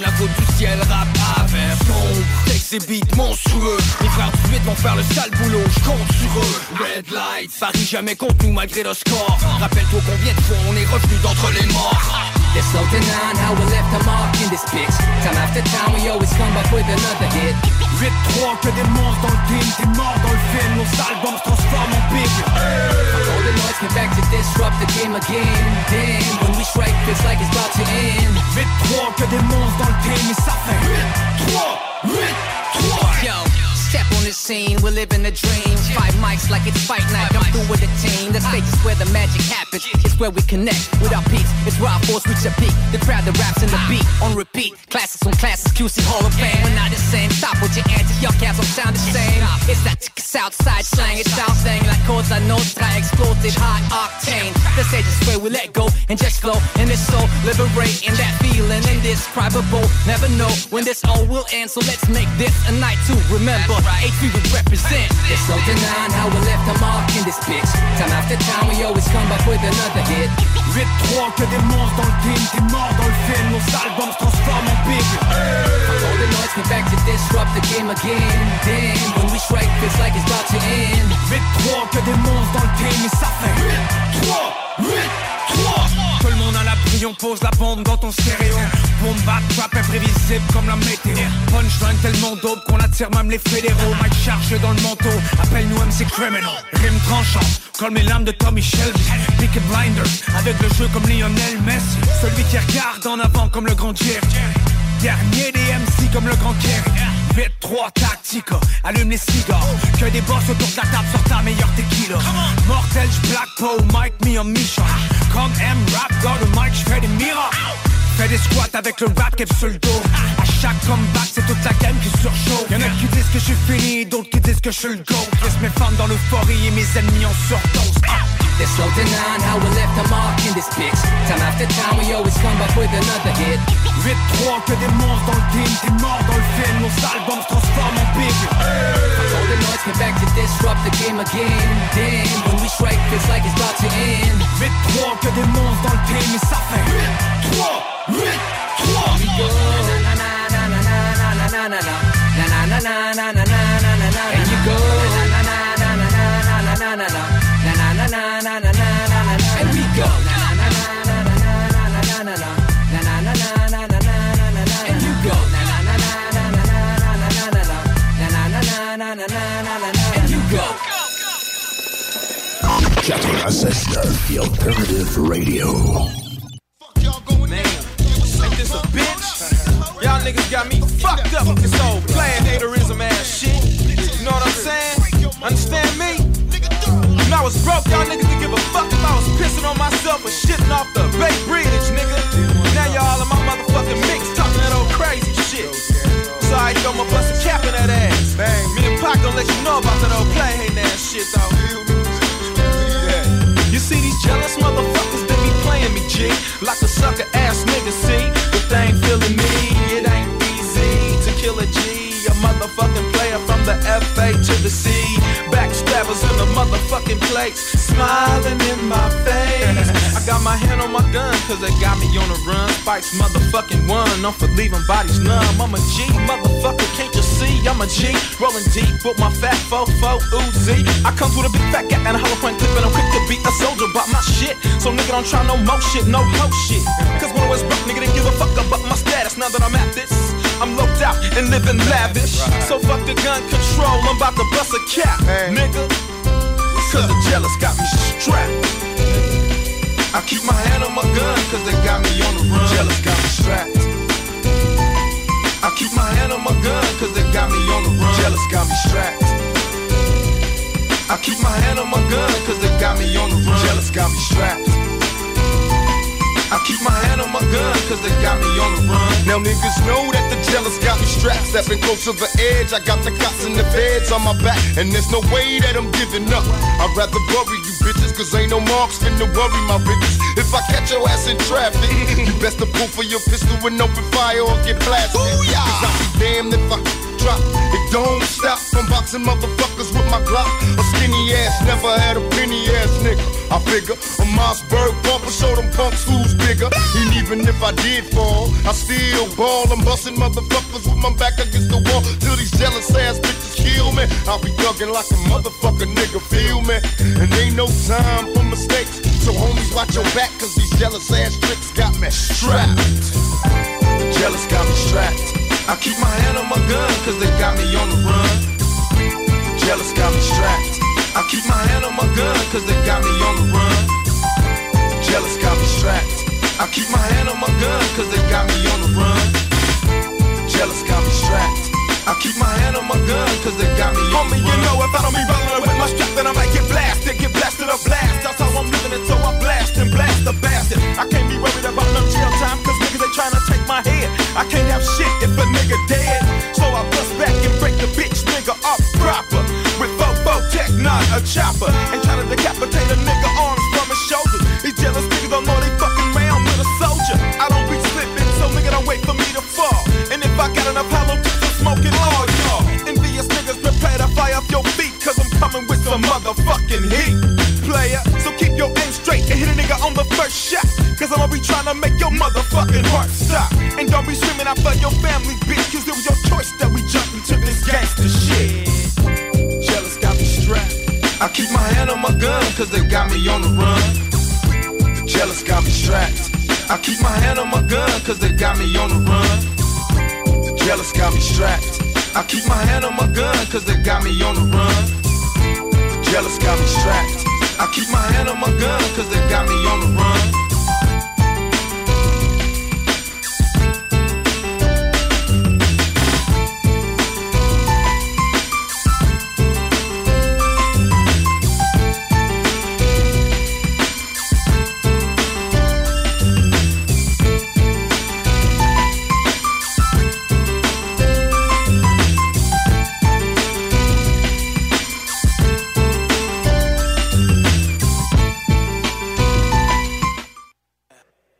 la faute du ciel rap et beats monstrueux Mes frères du 8 vont faire le sale boulot, j'compte sur eux Red light, Paris jamais contre nous malgré le score Rappelle-toi combien de fois on est revenu d'entre les morts There's something on how we left a mark in this bitch. Time after time, we always come back with another hit. 8-3, que des monstres dans le team, t'es mort dans le film, nos albums se transforment en big. All the noise came back to disrupt the game again. Damn, when we strike, feels like it's about to end. 8-3, que des monstres dans le team, et ça fait 8-3, 8-3. Yo, step on the scene, we're living a dream. Five mics like it's fight night, I'm through with the team. The stage is where the magic happens, it's where we connect with our peaks. It's where our force reach a peak. The crowd, the raps, and the beat on repeat. Classics on classics, QC Hall of Fame. We're not the same, stop with your don't sound the same. It's that tick Southside slang, it's our thing like chords I know, try explosive, high octane. The stage is where we let go and just flow, and it's so liberating that feeling indescribable. Never know when this all will end, so let's make this a night to remember. what would represent. There's no denying how we left a mark in this bitch. Time after time, we always come back with another hit. Vite trois que des monstres dans le team, t'es mort dans le film, nos albums se transforment en big. All the noise came back to disrupt the game again. Then when we strike, feels like it's about to end. Vite trois que des monstres dans le team, et ça fait on a l'abri, on pose la bande dans ton stéréo. Bomba, trap, imprévisible comme la météo. Punchline tellement dope qu'on attire même les fédéraux. Mike charge dans le manteau, appelle-nous MC Criminal. Rime tranchante, comme les lames de Tommy Shelby. Pick Blinders, avec le jeu comme Lionel Messi. Celui qui regarde en avant comme le grand Jerry. Dernier des MC comme le grand Kerry. 8-3 tactica, allume les cigares. Que des boss autour de la table sur ta meilleure tequila. Mortel, Black Poe, Mike me en mission Comme M rap, dans le mic, j'fais des miracles Fais des squats avec le rap cap sur le dos. À chaque comeback, c'est toute la game qui surchauffe. Y'en a qui disent que je suis fini, d'autres qui disent que je suis le GOAT. Laisse mes fans dans l'euphorie et mes ennemis en surdose. Ah. They're slow to nine, how we left a mark in this bitch. Time after time, we always come back with another hit. 8-3 que des monstres dans le game, t'es mort dans le film, nos albums se transforment en big. All the noise came back to disrupt the game again. Damn, when we strike, feels like it's about to end. 8-3 que des monstres dans le game, et ça fait 8-3, 8-3. We go. Na na na na na na na na na na na na na na na na na na na go. 96.9 The Alternative Radio. Fuck y'all going Man, Ain't this a bitch? Y'all niggas got me fucked up with this old playing haterism ass shit. You know what I'm saying? Understand me? When I was broke, y'all niggas didn't give a fuck if I was pissing on myself or shitting off the Bay Bridge, nigga. Now y'all all in my motherfucking mix talking that old crazy shit. So I throw my bust a cap in that ass. Me Pac gon' let you know about that old play hating ass shit though. You see these jealous motherfuckers, they be playing me, G. Like a sucker ass nigga, see? But they ain't feeling me, it ain't easy to kill a G. A motherfucking player from the FA to the C. Backstabbers in the motherfucking place, smiling in my face. I got my hand on my gun, cause they got me on the run. Spice motherfucking one, I'm for leaving bodies numb. I'm a G, motherfucker, can't you see? I'm a G, rolling deep with my fat fofo Uzi. I come with a big fat gat and a hollow point clip, and I'm quick to be a soldier about my shit. So nigga don't try no more shit, no ho shit. Cause when I was broke, nigga didn't give a fuck about my status. Now that I'm at this, I'm loped out and living lavish. So fuck the gun control, I'm about to bust a cap, nigga. Cause the jealous got me strapped. I keep my hand on my gun, cause they got me on the run. Jealous got me strapped. I keep my hand on my gun, cause they got me on the run. Jealous got me strapped. I keep my hand on my gun, cause they got me on the run. Jealous got me strapped. I keep my hand on my gun, cause they got me on the run. Now niggas know that the jealous got me strapped. Stepping close to the edge, I got the cops and the feds on my back. And there's no way that I'm giving up. I'd rather bury bitches, cause ain't no marks finna worry my bitches. If I catch your ass in traffic, you [LAUGHS] best to pull for your pistol and open fire or get blasted. Cause I'll be damned if I drop. It don't stop from boxing motherfuckers with my Glock. A skinny ass, never had a penny ass nigga. I figure a Mossberg bumper show them punks who's bigger. And even if I did fall, I still ball. I'm busting motherfuckers with my back against the wall till these jealous ass bitches kill me. I'll be thugging like a motherfucker nigga, feel me? And ain't no time for mistakes. So homies, watch your back, cause these jealous ass tricks got me strapped. Jealous got me strapped. I keep my hand on my gun, cause they got me on the run. Jealous got me strapped. I keep my hand on my gun, cause they got me on the run. Jealous got me strapped. I keep my hand on my gun, cause they got me on the run. Jealous got me strapped. I keep my hand on my gun, cause they got me on the run. Homie, you know if I don't be rolling with my strap, then I might get blasted, get blasted or blast. That's how I'm living until I blast and blast the bastard. I can't be worried my head. I can't have shit if a nigga dead. So I bust back and break the bitch nigga up proper. With Fofo Tech, not a chopper. And try to decapitate a nigga arms motherfucking heat. Player, so keep your aim straight and hit a nigga on the first shot. Cause I'ma be trying to make your motherfucking heart stop. And don't be screaming out for your family, bitch, cause it was your choice that we jumped into this gangster shit. Jealous got me strapped. I keep my hand on my gun, cause they got me on the run. Jealous got me strapped. I keep my hand on my gun, cause they got me on the run. Jealous got me strapped. I keep my hand on my gun, cause they got me on the run. Jealous got me strapped. I keep my hand on my gun, cause they got me on the run.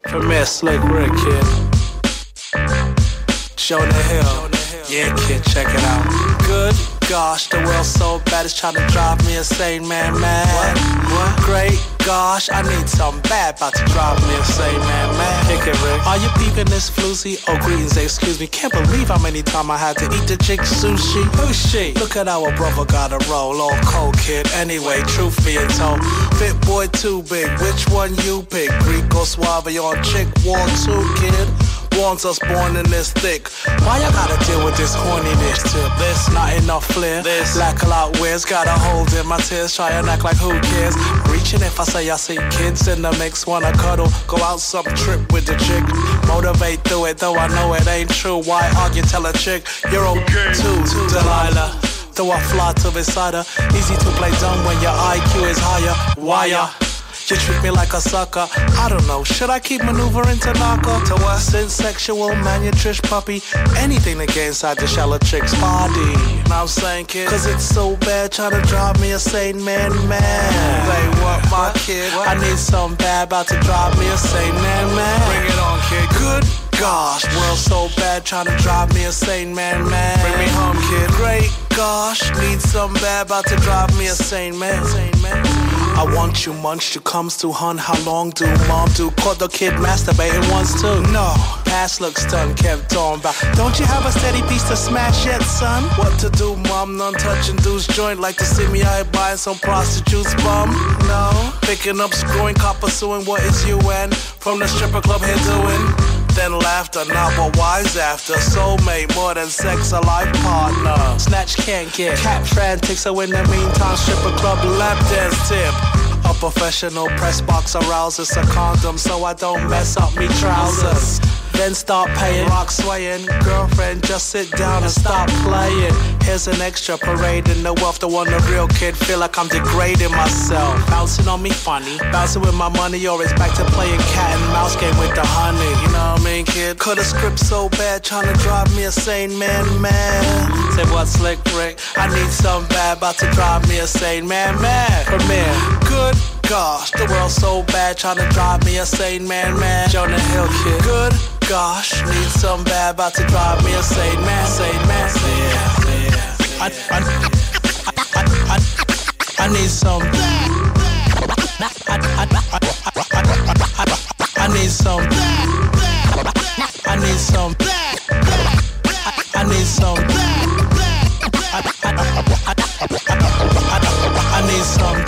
Premier Slick Rick, kid. Jonah Hill. Yeah, kid, check it out. Good gosh, the world's so bad it's trying to drive me insane, man, man. What? Great gosh, I need something bad about to drive me insane, man, man. Kick it, Rick. Are you peeping this floozy? Oh, greetings, excuse me. Can't believe how many times I had to eat the chick sushi. Who's she? Look at our brother got a roll, all cold kid. Anyway, truth being told, fit boy too big. Which one you pick? Greek or Suave on chick war two, kid? Warns us born in this thick. Why I gotta deal with this horniness tip? This not enough flair. This lack a lot wears. Got a hold in my tears. Try and act like who cares. Reaching if I say I see kids in the mix. Wanna cuddle. Go out some trip with the chick. Motivate through it though I know it ain't true. Why argue? Tell a chick you're okay too, Delilah. Though I fly to beside her. Easy to play dumb when your IQ is higher. Why ya? You treat me like a sucker. I don't know. Should I keep maneuvering to knock her? To what? Sin sexual, malnutrition puppy. Anything to get inside the shallow chick's body. Now I'm saying, kid. Cause it's so bad trying to drive me a sane man, man. Say what, my kid? I need some bad about to drive me a sane man, man. Bring it on, kid. Good gosh, world so bad trying to drive me a sane man, man. Bring me home, kid. Great gosh, need some bad about to drive me a sane man. Sane man. I want you munch, you comes to hun. How long do mom do? Caught the kid masturbating once too. No, past looks done, kept on by. Don't you have a steady piece to smash yet, son? What to do, mom? None touching dude's joint. Like to see me out buying some prostitute's bum? No, picking up, screwing, copper suing. What is you and from the stripper club here doing? Then laughter, not but wise after. Soulmate, more than sex, a life partner. Snatch can't get cat frantic, so in the meantime, stripper club lap dance tip. A professional press box arouses a condom so I don't mess up me trousers. Then start paying, rock swaying. Girlfriend, just sit down and stop playing. Here's an extra parade in the wealth. The one the real kid feel like I'm degrading myself. Bouncing on me funny, bouncing with my money, or it's back to playing cat and mouse game with the honey. You know what I mean, kid? Cut a script so bad, trying to drive me a sane man, man. Say what, slick Rick? I need some bad, about to drive me a sane man, man. Premiere, good gosh, the world's so bad, trying to drive me a sane man, man. Jonah Hill kid, good gosh, need some bad, about to drive me a sane man, sane man. Yeah, yeah. I, I, I, I, I need some. I need some. I need some. I need some. I need some.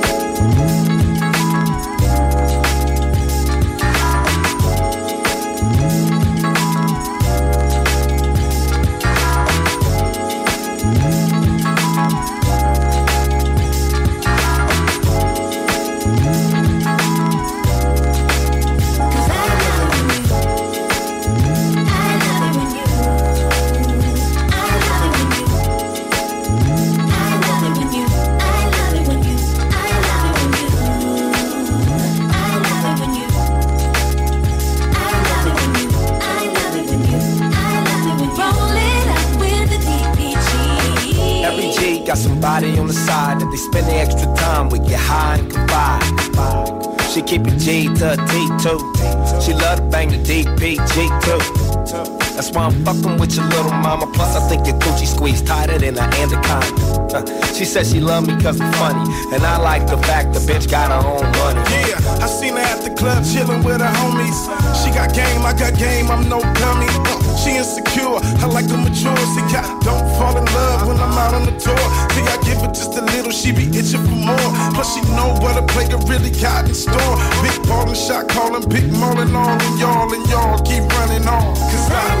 They spend the extra time with, get high and confide. She keep it G to T too. She love to bang the DPG too. That's why I'm fucking with your little mama. Plus, I think your coochie squeeze tighter than an anaconda. [LAUGHS] She said she love me cause I'm funny. And I like the fact the bitch got her own money. Yeah, I seen her at the club chillin' with her homies. She got game, I got game, I'm no dummy. Uh, she insecure, I like the mature. See, I don't fall in love when I'm out on the tour. Think I give her just a little, she be itching for more. Plus, she know what a player really got in store. Big ballin' shot callin', big maulin' all, and y'all, and y'all keep running on. Cause I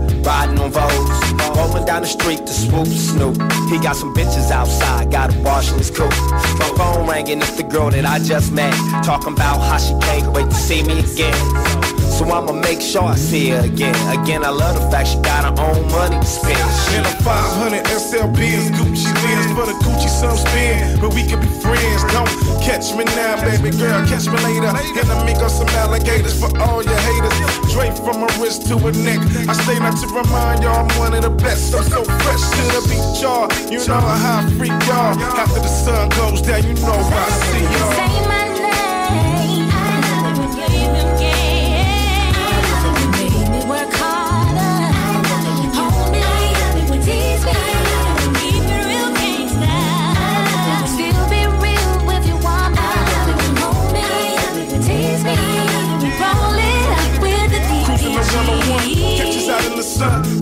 riding on Vogues. Rolling down the street to swoop Snoop. He got some bitches outside, got a wash in his coupe. My phone ringing, it's the girl that I just met. Talking about how she can't wait to see me again. So I'ma make sure I see her again. Again, I love the fact she got her own money to spend. In a 500 SLBs, Gucci lens for the Gucci some spin. But we can be friends. Don't catch me now, baby girl. Catch me later. And I make up some alligators for all your haters. Draped from my wrist to her neck. I stay not to remind y'all I'm one of the best. I'm so fresh to the beat, y'all. You know how I freak y'all. After the sun goes down, you know I see y'all.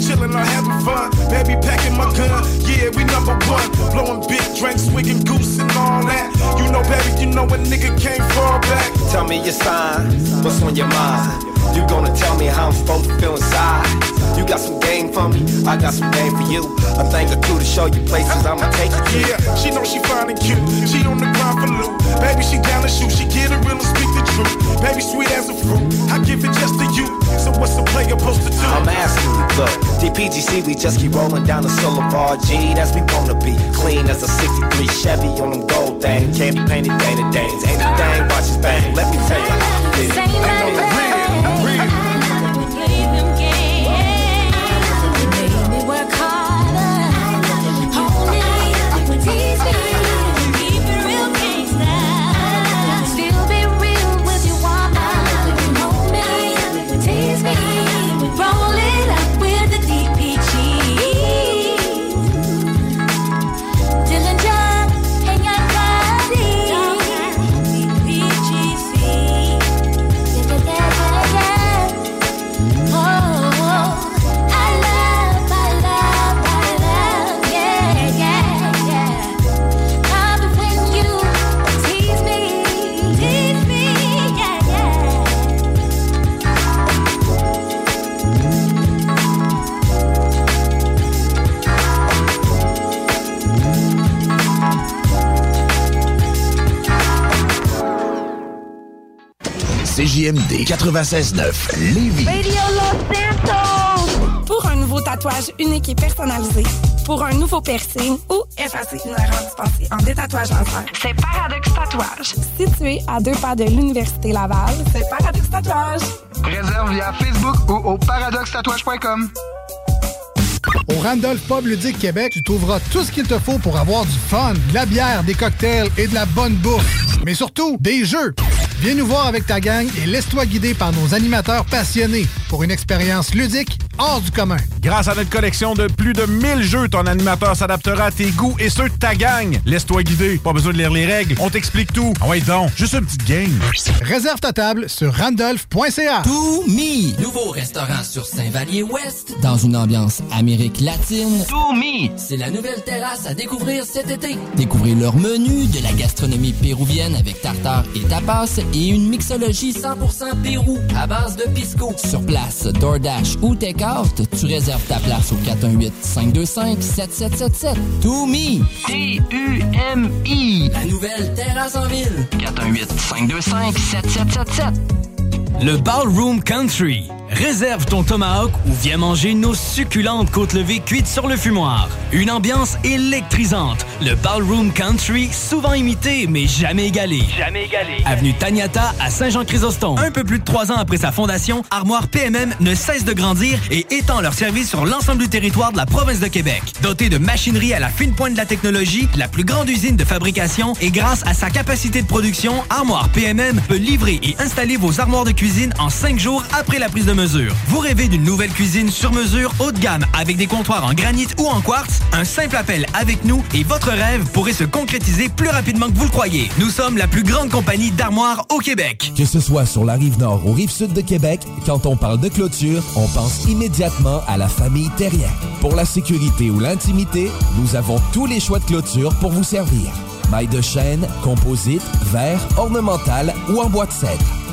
Sun, I'm having fun. Baby packing my gun, yeah we number one. Blowing big drinks, swigging goose and all that. You know, baby, you know a nigga can't fall back. Tell me your sign, what's on your mind? You gonna tell me how I'm supposed to feel inside? You got some game for me, I got some game for you. A thing or two to show you places I'ma take you to. Yeah, she know she fine and cute. She on the grind for loot. Baby, she down to shoot. She get it real and speak the truth. Baby, sweet as a fruit. I give it just to you. So what's the player supposed to do? I'm asking you, look. DPGC, we just keep rolling down the Boulevard G. That's we wanna be. Clean as a 63 Chevy on them gold things. Can't be painted day to days. Ain't a thing, watch his bang. Let me tell you how I feel. Say my CJMD 96.9 Lévis. Radio Los Santos! Pour un nouveau tatouage unique et personnalisé, pour un nouveau piercing ou effacer une erreur dispensée en détatouage laser, c'est Paradox Tatouage. Situé à deux pas de l'Université Laval, c'est Paradox Tatouage. Réserve via Facebook ou au paradoxtatouage.com. Au Randolph Pub Ludique Québec, tu trouveras tout ce qu'il te faut pour avoir du fun, de la bière, des cocktails et de la bonne bouffe. Mais surtout, des jeux. Viens nous voir avec ta gang et laisse-toi guider par nos animateurs passionnés pour une expérience ludique hors du commun. Grâce à notre collection de plus de 1000 jeux, ton animateur s'adaptera à tes goûts et ceux de ta gang. Laisse-toi guider, pas besoin de lire les règles, on t'explique tout. Ah ouais donc, juste une petite game. Réserve ta table sur randolph.ca. To Me, nouveau restaurant sur Saint-Vallier-Ouest, dans une ambiance Amérique latine. To Me, c'est la nouvelle terrasse à découvrir cet été. Découvrez leur menu, de la gastronomie péruvienne avec tartare et tapas et une mixologie 100% Pérou à base de pisco. Sur place, DoorDash ou Tu réserves ta place au 418-525-7777. To Me, T-U-M-I, la nouvelle terrasse en ville. 418-525-7777. Le Ballroom Country. Réserve ton tomahawk ou viens manger nos succulentes côtes levées cuites sur le fumoir. Une ambiance électrisante. Le Ballroom Country, souvent imité mais jamais égalé. Jamais égalé. Avenue Taniata à Saint-Jean-Chrysostome. Un peu plus de trois ans après sa fondation, Armoire PMM ne cesse de grandir et étend leur service sur l'ensemble du territoire de la province de Québec. Dotée de machinerie à la fine pointe de la technologie, la plus grande usine de fabrication et grâce à sa capacité de production, Armoire PMM peut livrer et installer vos armoires de cuisine en cinq jours après la prise de Vous rêvez d'une nouvelle cuisine sur mesure haut de gamme avec des comptoirs en granit ou en quartz? Un simple appel avec nous et votre rêve pourrait se concrétiser plus rapidement que vous le croyez. Nous sommes la plus grande compagnie d'armoires au Québec. Que ce soit sur la rive nord ou rive sud de Québec, quand on parle de clôture, on pense immédiatement à la famille Terrien. Pour la sécurité ou l'intimité, nous avons tous les choix de clôture pour vous servir. Maille de chêne, composite, verre, ornemental ou en bois de cèdre.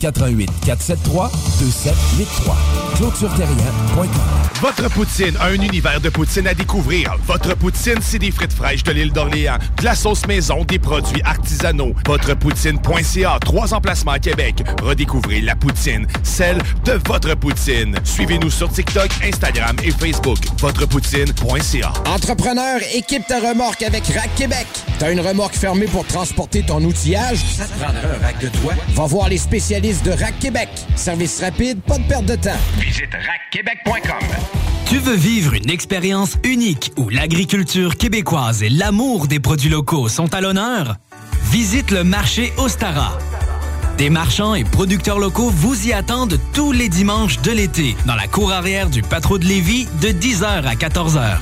88 473 2783. ClôtureTerrien.com. Votre poutine a un univers de poutine à découvrir. Votre poutine, c'est des frites fraîches de l'île d'Orléans, de la sauce maison, des produits artisanaux. Votrepoutine.ca, trois emplacements à Québec. Redécouvrez la poutine, celle de votre poutine. Suivez-nous sur TikTok, Instagram et Facebook. Votrepoutine.ca. Entrepreneur, équipe ta remorque avec Rack Québec. T'as une remorque fermée pour transporter ton outillage? Ça te prendra un rack de toi? Va voir les spécialistes de Rack Québec. Service rapide, pas de perte de temps. Visite rackquebec.com. Tu veux vivre une expérience unique où l'agriculture québécoise et l'amour des produits locaux sont à l'honneur? Visite le marché Ostara. Des marchands et producteurs locaux vous y attendent tous les dimanches de l'été dans la cour arrière du Patro de Lévis de 10h à 14h.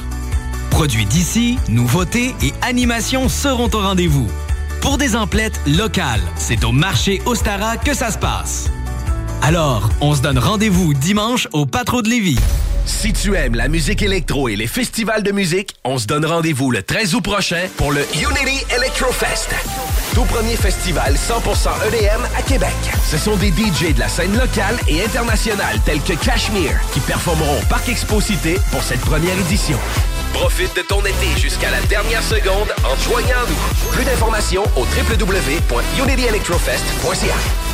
Produits d'ici, nouveautés et animations seront au rendez-vous. Pour des emplettes locales, c'est au marché Ostara que ça se passe. Alors, on se donne rendez-vous dimanche au Patro de Lévis. Si tu aimes la musique électro et les festivals de musique, on se donne rendez-vous le 13 août prochain pour le Unity Electrofest. Tout premier festival 100% EDM à Québec. Ce sont des DJ de la scène locale et internationale tels que Cashmere qui performeront au Parc Exposité pour cette première édition. Profite de ton été jusqu'à la dernière seconde en te joignant à nous. Plus d'informations au www.unityelectrofest.ca.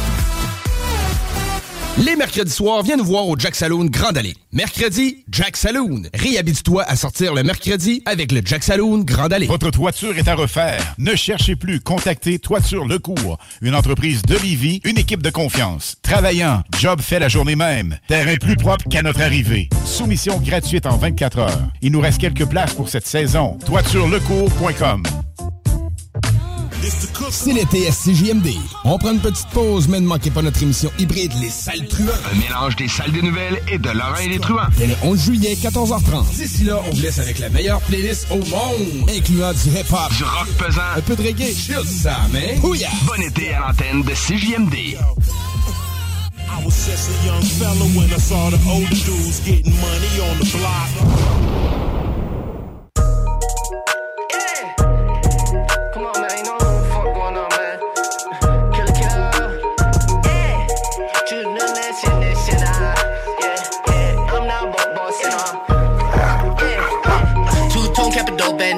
Les mercredis soirs, viens nous voir au Jack Saloon Grande Allée. Mercredi, Jack Saloon. Réhabite-toi à sortir le mercredi avec le Jack Saloon Grande Allée. Votre toiture est à refaire. Ne cherchez plus. Contactez Toiture Lecourt. Une entreprise de Livy, une équipe de confiance. Travaillant, job fait la journée même. Terrain plus propre qu'à notre arrivée. Soumission gratuite en 24 heures. Il nous reste quelques places pour cette saison. ToitureLecourt.com C'est l'été à CJMD. On prend une petite pause, mais ne manquez pas notre émission hybride Les Salles Truands. Un mélange des salles des nouvelles et de Laurent et les truands. Dès le 11 juillet, 14h30. D'ici là, on vous laisse avec la meilleure playlist au monde, incluant du hip-hop, Du rock pesant. un peu de reggae, chill ça, mais... Ouya! Bon été à l'antenne de CJMD. I was just a young fella when I saw the older dudes getting money on the block.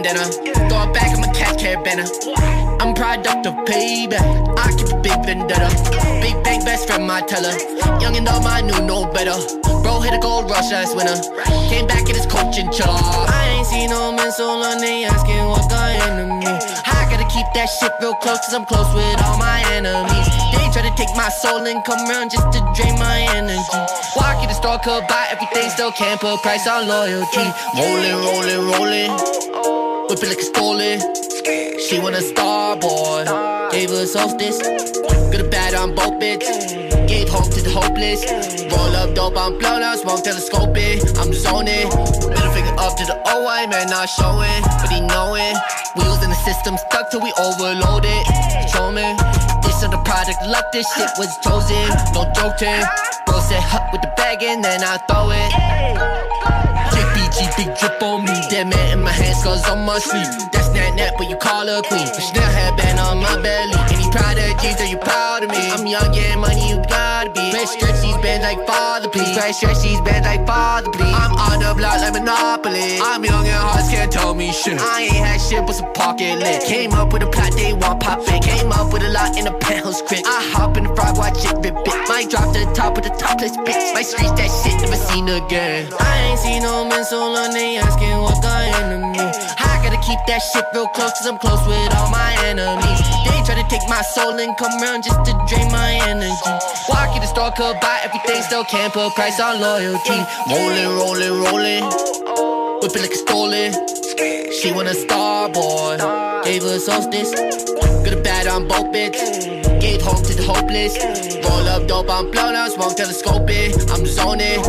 Bandana. Throw it back in my cat care banner. I'm product of payback. I keep a big vendetta. Big bang, best friend, my teller. Young and dumb, I knew no better. Bro hit a gold rush last winter. Came back in his coaching chiller. I ain't seen no man so long, they asking what got into me. I gotta keep that shit real close, cause I'm close with all my enemies. They try to take my soul and come around just to drain my energy. Walk in the store, could buy everything, still can't put price on loyalty. Rolling, rolling, rolling. Whip it like a stolen. She want a star boy. Gave her solstice. Good or bad, I'm both bitch. Gave hope to the hopeless. Roll up dope, I'm blown out, smoke telescoping. I'm zoning. Middle finger up to the OI, man, not showing. But he knowing. Wheels in the system stuck till we overloaded. Me. This on the product, luck, this shit was chosen. No joking. Bro said hut with the bag and then I throw it. JBG, big drip on me. Dead man in my hands, cause on my sleeve. That's not nat, but you call her queen. Chanel headband on my belly. Prodigies, are you proud of me? I'm young, yeah, money, you gotta be. Red stretch these bands like father, please. Red stretch these bands like father, please. I'm on the block like Monopoly. I'm young and hearts can't tell me shit. I ain't had shit but some pocket lit. Came up with a plot, they want pop it. Came up with a lot in a penthouse quick. I hop in the frog, watch it rip it. Might drop to the top with the topless bitch. My streets, that shit never seen again. I ain't seen no man so long, they asking what got into me. Keep that shit real close, cause I'm close with all my enemies. They try to take my soul and come around just to drain my energy. Walk in the store, could buy everything, still can't put price on loyalty. Rolling, rolling, rolling. Whip it like a stolen. She want a star boy. Gave her solstice. Good or bad, I'm both bitch. Gave hope to the hopeless. Roll up dope, I'm blown out, smoke telescoping. I'm zoning.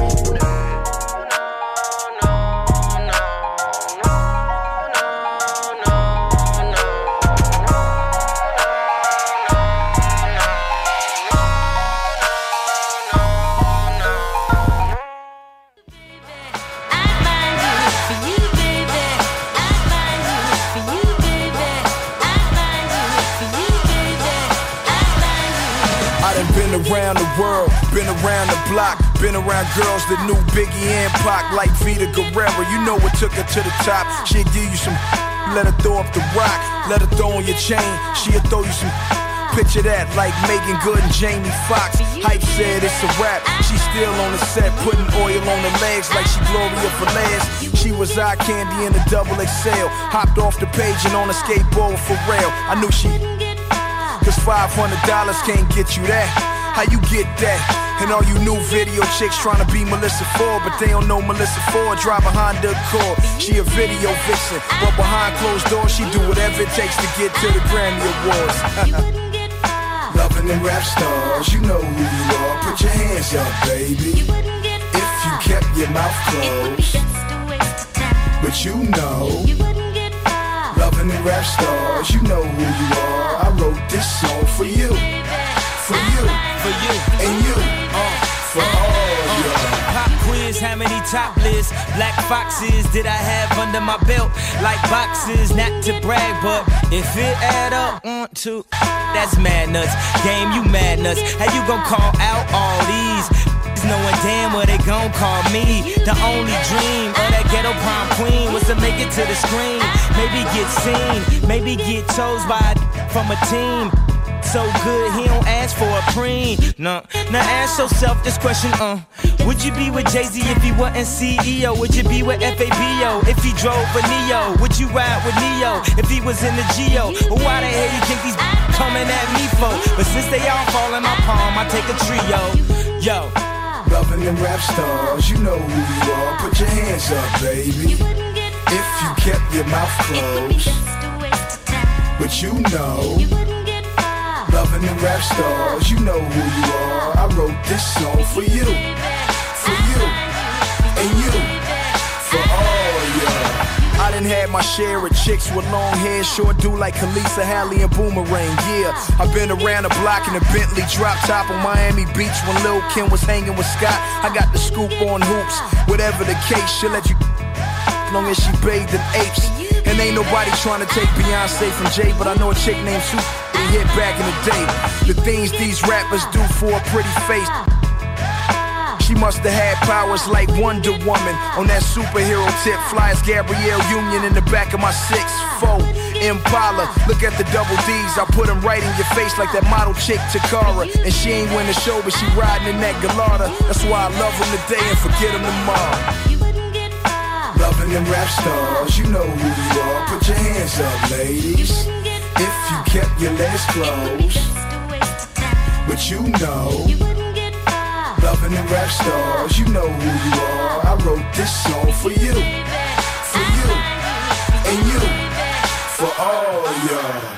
Been around the world, been around the block, been around girls that knew Biggie and Pac like Vita Guerrero. You know what took her to the top. She'll give you some, let her throw up the rock, let her throw on your chain. She'll throw you some. Picture that, like Megan Good and Jamie Foxx. Hype said it's a rap. She still on the set, putting oil on her legs like she Gloria Velez. She was eye candy in a double XL. Hopped off the page and on a skateboard for real. I knew she. Cause $500 can't get you that. How you get that? And all you new video chicks trying to be Melissa Ford, but they don't know Melissa Ford. Drive a Honda Accord. She a video vixen, but behind closed doors, she do whatever it takes to get to the Grammy Awards. [LAUGHS] Loving them rap stars, you know who you are. Put your hands up, baby. If you kept your mouth closed, but you know. Loving rap stars, you know who you are. I wrote this song for you, for you, for you, and you, uh, for all y'all. Pop quiz, how many topless black foxes did I have under my belt? Like boxes, not to brag, but if it add up, one, two, that's mad nuts. Game, you mad nuts. How you gon' call out all these? Knowing damn what they gon' call me. The only dream of that ghetto prom queen was to make it to the screen. Maybe get seen, maybe get chose by a from a team so good he don't ask for a preen. No, now ask yourself this question, uh. Would you be with Jay-Z if he wasn't CEO? Would you be with FABO if he drove a Neo? Would you ride with Neo if he was in the Geo? Why the hell you think these coming at me for? But since they all fall in my palm, I take a trio. Yo. Loving them rap stars, you know who you are. Put your hands up, baby. If you kept your mouth closed, but you know. Loving them rap stars, you know who you are. I wrote this song for you, for you, and you, done had my share of chicks with long hair, short do like Khaleesa, Halle, and Boomerang. Yeah, I've been around the block in a Bentley drop top on Miami Beach when Lil Kim was hanging with Scott. I got the scoop on hoops. Whatever the case, she'll let you long as she bathed in apes. And ain't nobody trying to take Beyonce from Jay, but I know a chick named Sue hit back in the day. The things these rappers do for a pretty face. She must have had powers like Wonder Woman on that superhero tip. Flies Gabrielle Union in the back of my six four Impala. Look at the double D's. I put them right in your face like that model chick Takara. And she ain't win the show, but she riding in that Galata. That's why I love them today and forget them tomorrow. Loving them rap stars, you know who you are. Put your hands up, ladies. If you kept your legs closed, but you know. Loving them rap stars, you know who you are. I wrote this song for you, for you, and you, for all y'all.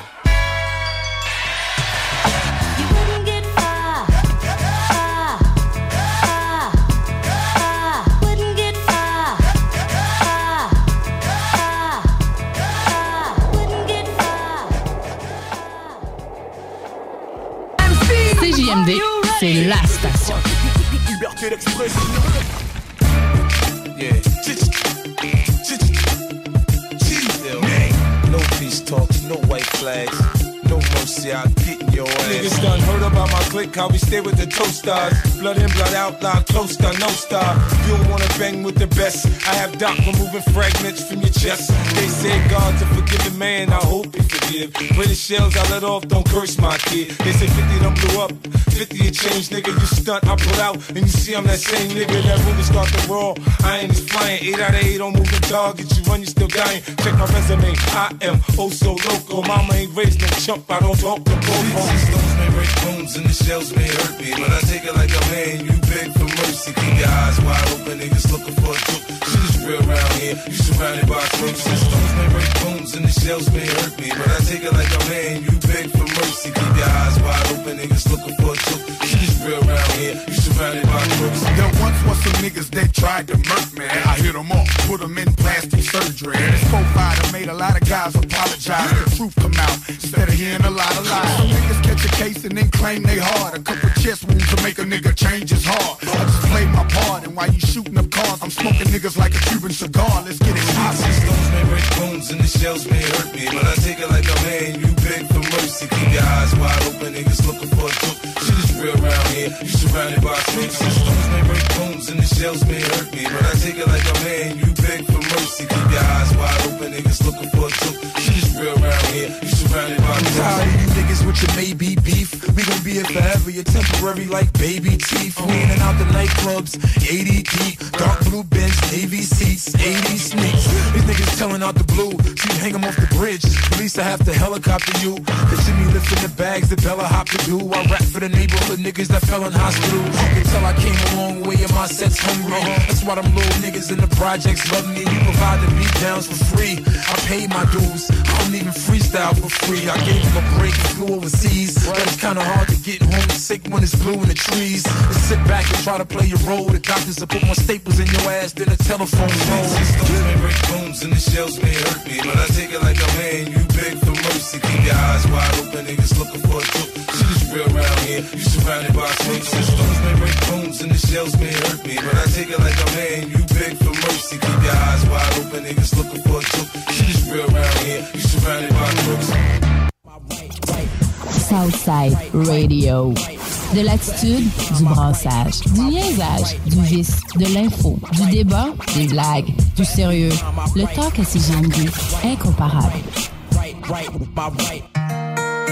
CJMD, c'est la station. Liberté d'expression. Yeah. No peace talks, no white flags, mercy. I'll get your ass. Niggas done heard about my clique, how we stay with the toasters. Blood in, blood out, loud, close to no star. You don't wanna bang with the best. I have Doc removing fragments from your chest. They say God's a forgiving man, I hope he forgive. British shells I let off, don't curse my kid. They say 50 done blew up, 50 a change, nigga. You stunt, I pull out, and you see I'm that same nigga that really start the raw. I ain't just flying, 8 out of 8 on moving targets. You run, you still dying. Check my resume, I am oh so local. Mama ain't raised no chump, I don't broke the may break bones and the shells may hurt me, but I take it like a man. You beg for mercy, keep your eyes wide open, niggas looking for a joke. Shit is real around here. You surrounded by crooks. The stones may break bones and the shells may hurt me, but I take it like a man. You beg for mercy, keep your eyes wide open, niggas looking for a joke. Shit is real around here. You surrounded by crooks. There once was some niggas that tried to murk me. I hit them off, put them in plastic surgery. This profile made a lot of guys apologize. The truth come out instead of hearing a lot of lies. Some niggas catch a case and then claim they hard. A couple chest wounds to make a nigga change his heart. I just play my part, and while you shooting up cars, I'm smoking niggas like a Cuban cigar. Let's get it hot. These stones may break bones and the shells may hurt me, but I take it like a man. You beg for mercy, keep your eyes wide open, niggas looking for a joke. Shit is real around here. You surrounded by snakes. Stones may break bones and the shells may hurt me. But I take it like a man, you beg for mercy. Keep your eyes wide open, niggas looking for a joke. Shit is real around here. You surrounded by I'm tired you niggas with your maybe beef. We gon' be here forever, you're temporary like baby teeth. We in and out the nightclubs, 80 deep, dark blue bench, navy seats, 80 sneaks. These niggas telling out the blue, you hang 'em off the bridge. At least I have to helicopter you. See me lifting the bags that Bella Hop to do. I rap for the neighborhood niggas that fell in hospitals. You can tell I came a long way and my set's hungry. That's why them little niggas in the projects love me. You provide the beat downs for free. I paid my dues. I don't even freestyle for free. I gave him a break and flew overseas. But it's kinda hard to get home sick when it's blue in the trees. Just sit back and try to play your role. The doctors will put more staples in your ass than a telephone pole. May break bones and the shells may hurt me. But I take it like a man, you beg for mercy. Keep your eyes wide open, niggas looking for a joke. Real around here. You surrounded by snakes. The stones may break bones and the shells may hurt me. But I take it like a man, you beg for mercy. Keep your eyes wide open, niggas looking for a joke. Shit is real around here. You surrounded by crooks. Southside Radio. De l'attitude, du brassage, du niaisage, du vice, de l'info, du débat, des blagues, du sérieux. Le talk à CGMD, incomparable.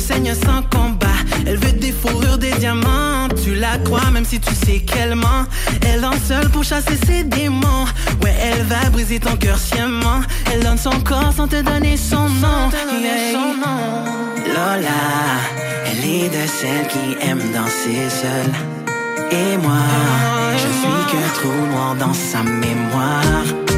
saigne sans combat. Elle veut des fourrures, des diamants. Tu la crois, même si tu sais qu'elle ment. Elle danse seule pour chasser ses démons. Ouais, elle va briser ton cœur sciemment. Elle donne son corps sans te donner son nom. Yeah. Lola, elle est de celles qui aiment danser seule. Et moi, je suis qu'un trou noir dans sa mémoire.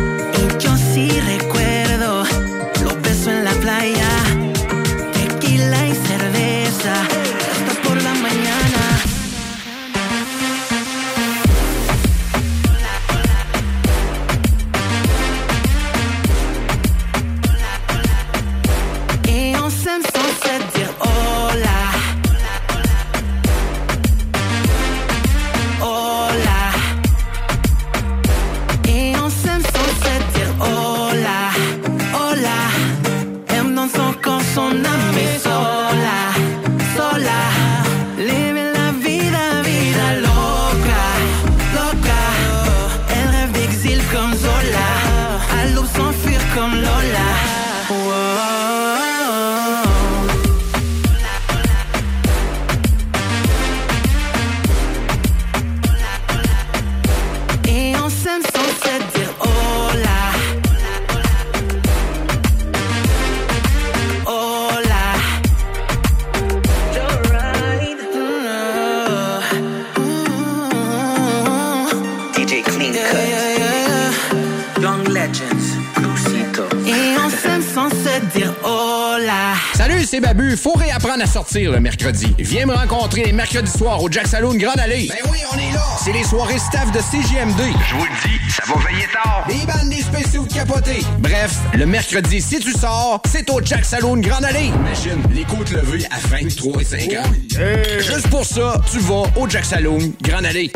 Sortir le mercredi. Viens me rencontrer les mercredis soirs au Jack Saloon Grande Allée. Ben oui, on est là. C'est les soirées staff de CGMD. Je vous le dis, ça va veiller tard. Des bandes, des spéciaux de capotés. Bref, le mercredi, si tu sors, c'est au Jack Saloon Grande Allée. Imagine, les côtes levées à 23 et 50. Juste pour ça, tu vas au Jack Saloon Grande Allée.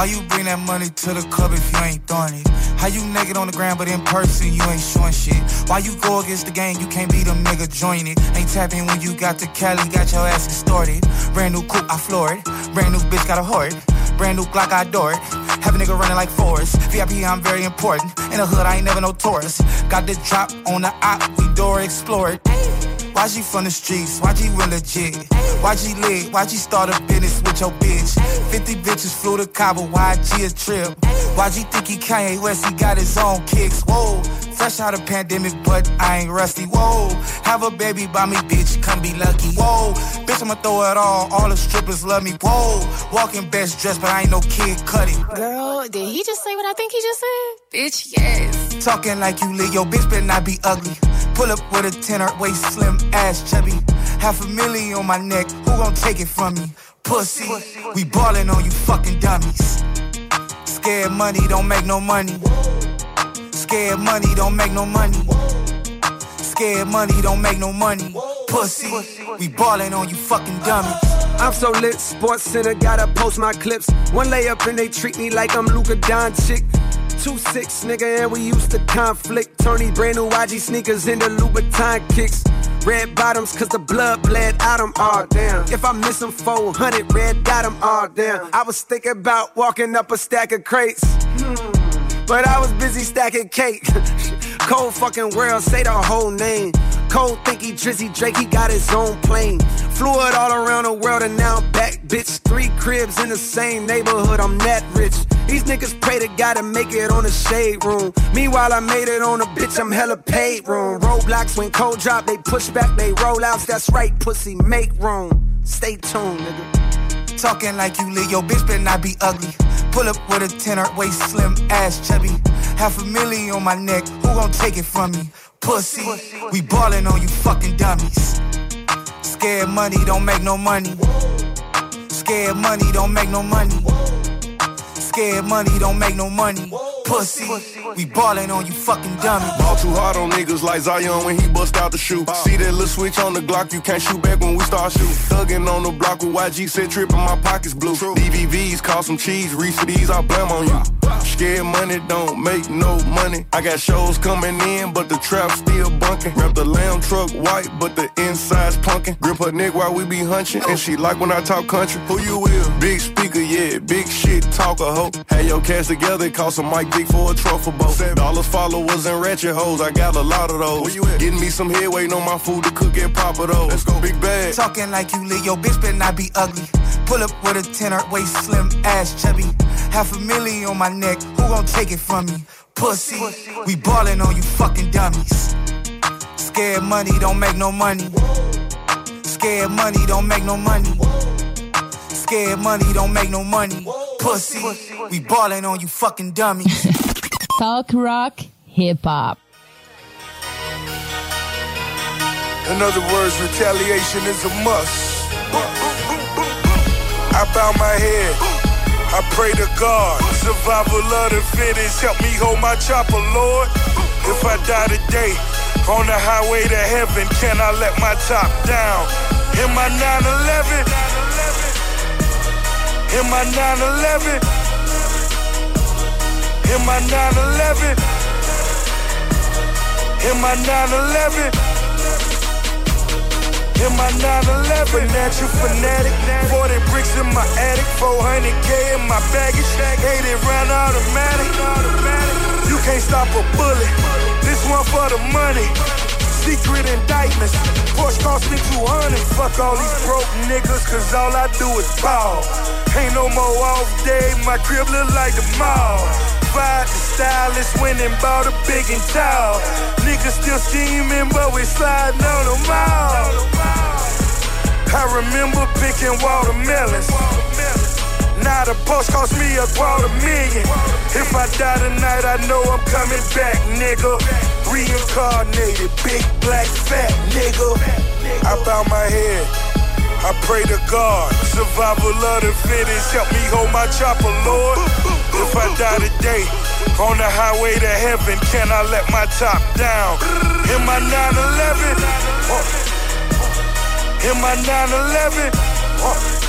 Why you bring that money to the club if you ain't throwing it? How you naked on the ground, but in person you ain't showing shit? Why you go against the game, you can't be them nigga join it? Ain't tapping when you got the Cali, got your ass extorted. Brand new coupe, I floor it. Brand new bitch, got a heart. Brand new Glock, I adore it. Have a nigga running like Forrest. VIP, I'm very important. In the hood, I ain't never no tourist. Got the drop on the op, we door explore it. YG from the streets, YG real legit. YG lit, YG start a business with your bitch. 50 bitches flew to Cabo, YG a trip. Why YG think he Kanye West, he got his own kicks. Whoa, fresh out of pandemic, but I ain't rusty. Whoa, have a baby by me, bitch, come be lucky. Whoa, bitch, I'ma throw it all, all the strippers love me. Whoa, walking best dressed, but I ain't no kid cutting. Girl, did he just say what I think he just said? Bitch, yes. Talking like you lit, yo bitch better not be ugly. Pull up with a tenor, waist slim, ass chubby. Half a million on my neck, who gon' take it from me? Pussy, we ballin' on you fucking dummies. Scared money don't make no money. Scared money don't make no money. Scared money don't make no money. Pussy, we ballin' on you fucking dummies. I'm so lit, Sports Center, gotta post my clips. One layup and they treat me like I'm Luka Doncic. Two six, nigga, and we used to conflict. Tony brand new YG sneakers into Louboutin kicks. Red bottoms, cause the blood bled out them, all damn. If I miss them 400, red dot them, all damn. I was thinking about walking up a stack of crates. But I was busy stacking cake. [LAUGHS] Cold fucking world, say the whole name. Cold think he Drizzy Drake, he got his own plane. Flew it all around the world and now I'm back, bitch. Three cribs in the same neighborhood, I'm that rich. These niggas pray to God to make it on the shade room. Meanwhile, I made it on a bitch, I'm hella paid room. Roadblocks when cold drop, they push back, they roll outs. That's right, pussy, make room. Stay tuned, nigga. Talking like you lit, yo bitch better not be ugly. Pull up with a tenor, waist slim, ass chubby. Half a million on my neck, who gon' take it from me? Pussy, we ballin' on you fucking dummies. Scared money don't make no money. Scared money don't make no money. Scared money don't make no money. Pussy, we ballin' on you fucking dummies. Ball too hard on niggas like Zion when he bust out the shoe. Uh. See that little switch on the Glock, you can't shoot back when we start shooting. Thuggin' on the block with YG said trippin', my pockets blue. DVVs cost some cheese, Reese for these, I blame on you. Scared money don't make no money. I got shows coming in, but the trap still bunkin'. Wrap the lamb truck white, but the inside's punkin'. Grip her neck while we be hunchin', and she like when I talk country. Who you with? Big speaker, yeah, big shit, talker hoe. Had your cash together, cost some Mike Dick for a truffle boat. Dollars, followers, and ratchet hoes, I got a lot of those. Where you at? Getting me some head, waiting on my food to cook and pop it Let's go, big bag. Talking like you lit, yo bitch better not be ugly. Pull up with a tenor, waist slim, ass chubby. Half a million on my neck, who gon' take it from me? Pussy, we ballin' on you fucking dummies. Scared money don't make no money. Scared money don't make no money. Scared money don't make no money. Pussy, we ballin' on you fucking dummies. [LAUGHS] Talk rock, hip hop. In other words, retaliation is a must. I bow my head. I pray to God. Survival of the fittest. Help me hold my chopper, Lord. If I die today on the highway to heaven, can I let my top down? In my 911. In my 911. In my 911. In my 911. In my 911, financial fanatic. 40 bricks in my attic, 400k in my baggage. 80 round automatic. You can't stop a bullet. This one for the money. Secret indictments. Porsche cost me 200. Fuck all these broke niggas, cause all I do is ball. Ain't no more off day, my crib look like the mall. Fired the stylist, went and bought a big and tall. Niggas still scheming, but we sliding on them all. I remember picking watermelons. Now the post cost me a quarter million. If I die tonight, I know I'm coming back, nigga. Reincarnated, big black fat nigga. I bow my head. I pray to God, survival of the fittest. Help me hold my chopper, Lord. If I die today on the highway to heaven, can I let my top down? In my 911, uh, in my 911, uh,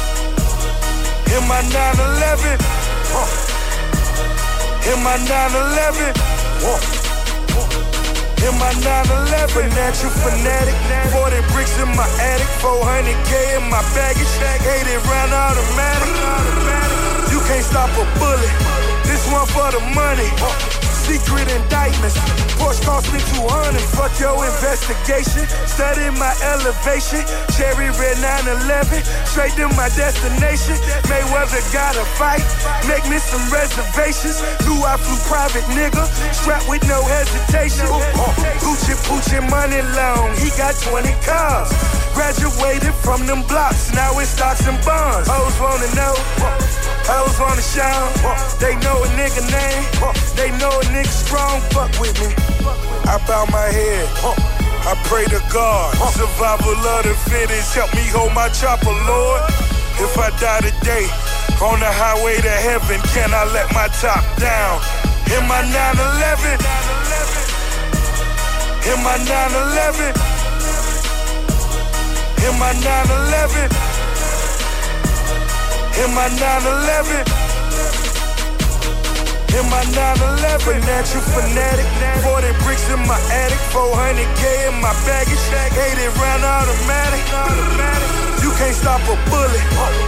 in my 911, uh, in my 911. uh, in my 911, financial fanatic. 40 bricks in my attic, 400k in my baggage. 80 round automatic. You can't stop a bullet. This one for the money. Secret indictments. Porsche cost me 200. Fuck your investigation. Study my elevation. Cherry red 911. Straight to my destination. Mayweather gotta fight. Make me some reservations. Knew I flew private nigga. Strapped with no hesitation. Uh, Gucci Poochie money long. He got 20 cars. Graduated from them blocks. Now it's stocks and bonds. Hoes wanna know. Hoes wanna shine. They know a nigga name. They know a nigga strong. Fuck with me. I bow my head. I pray to God. Survival of the fittest. Help me hold my chopper, Lord. If I die today, on the highway to heaven, can I let my top down? In my 911. In my 911. In my 911. In my 911. In my 911. Financial fanatic. 40 bricks in my attic. 400k in my baggage. 80 round automatic. You can't stop a bullet.